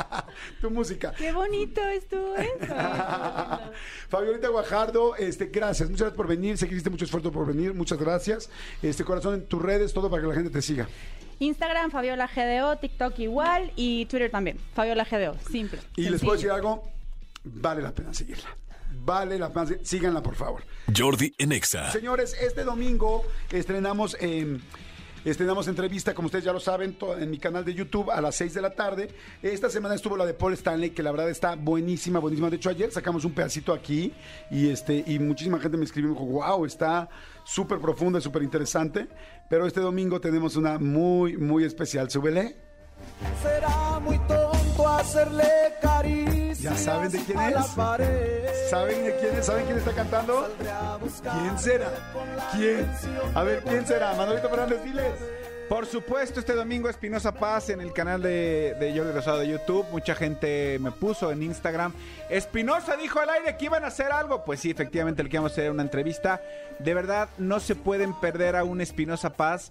tu música. Qué bonito estuvo eso. Fabiolita Guajardo, este, gracias, muchas gracias por venir, sé que hiciste mucho esfuerzo por venir, muchas gracias. Este corazón en tus redes, todo para que la gente te siga. Instagram, Fabiola GDO, TikTok igual y Twitter también. Fabiola GDO, simple. Y les puedo decir algo, vale la pena seguirla. Vale la pena, síganla por favor. Jordi en Exa. Señores, este domingo estrenamos eh, estrenamos entrevista, como ustedes ya lo saben, en mi canal de YouTube a las 6 de la tarde. Esta semana estuvo la de Paul Stanley, que la verdad está buenísima, buenísima. De hecho, ayer sacamos un pedacito aquí y este y muchísima gente me escribió y me dijo, wow, está súper profunda y súper interesante. Pero este domingo tenemos una muy, muy especial. Súbele. Será muy tonto hacerle caricias ¿Ya saben de quién es? ¿Saben de quién es? ¿Saben quién está cantando? ¿Quién será? ¿Quién? A ver, ¿quién será? Manolito Fernández, diles. Por supuesto, este domingo Espinosa Paz en el canal de, de Jordi Rosado de YouTube. Mucha gente me puso en Instagram. Espinosa dijo al aire que iban a hacer algo. Pues sí, efectivamente, le que íbamos a hacer una entrevista. De verdad, no se pueden perder a un Espinosa Paz.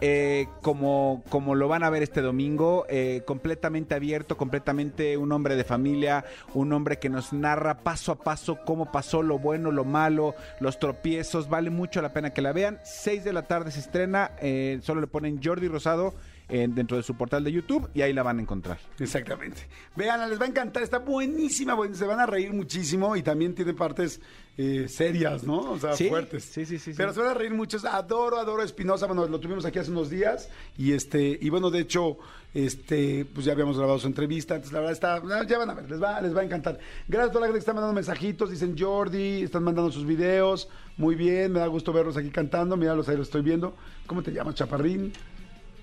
Eh, como, como lo van a ver este domingo, eh, completamente abierto, completamente un hombre de familia, un hombre que nos narra paso a paso cómo pasó lo bueno, lo malo, los tropiezos, vale mucho la pena que la vean. 6 de la tarde se estrena, eh, solo le ponen Jordi Rosado dentro de su portal de YouTube y ahí la van a encontrar. Exactamente. Vean, les va a encantar, está buenísima, buen- se van a reír muchísimo y también tiene partes eh, serias, ¿no? O sea, Sí, fuertes. sí, sí, sí, Pero sí. se van a reír muchos. Adoro, adoro Espinosa. Bueno, lo tuvimos aquí hace unos días y este y bueno, de hecho, este, pues ya habíamos grabado su entrevista. Entonces, la verdad está, ya van a ver, les va, les va a encantar. Gracias a toda la gente que está mandando mensajitos, dicen Jordi, están mandando sus videos. Muy bien, me da gusto verlos aquí cantando. Mira, los ahí los estoy viendo. ¿Cómo te llamas, Chaparrín?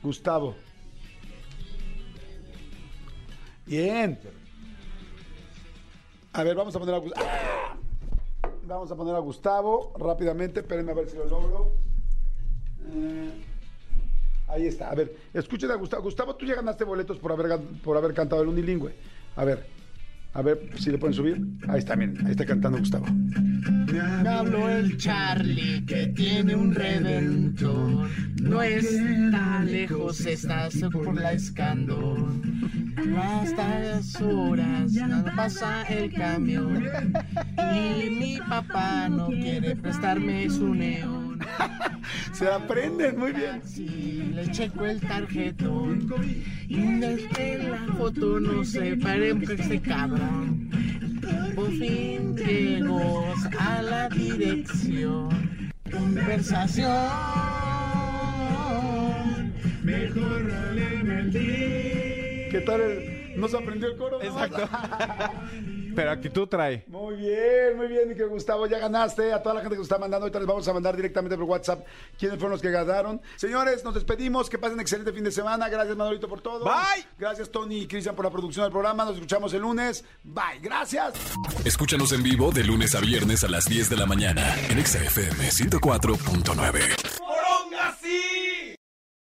Gustavo. Bien. A ver, vamos a poner a Gustavo. Vamos a poner a Gustavo rápidamente. Espérenme a ver si lo logro. Eh, ahí está. A ver, escuchen a Gustavo. Gustavo, tú ya ganaste boletos por haber, por haber cantado el unilingüe. A ver, a ver si le pueden subir. Ahí está, miren, ahí está cantando Gustavo. Me habló el Charlie que tiene un redentor. No está lejos, estás por la escandor. Hasta las horas no pasa el camión. Y mi papá no quiere prestarme su neón. Se aprenden muy bien. Si le checo el tarjetón. Y desde la foto no se pare que este cabrón. Por fin llegó a la dirección. Conversación. Mejor el día. ¿Qué tal? el- ¿No se aprendió el coro? Exacto. Pero actitud trae. Muy bien, muy bien, mi querido Gustavo. Ya ganaste. A toda la gente que nos está mandando, ahorita les vamos a mandar directamente por WhatsApp quiénes fueron los que ganaron. Señores, nos despedimos. Que pasen excelente fin de semana. Gracias, Manolito, por todo. Bye. Gracias, Tony y Cristian, por la producción del programa. Nos escuchamos el lunes. Bye. Gracias. Escúchanos en vivo de lunes a viernes a las 10 de la mañana en Exa FM 104.9.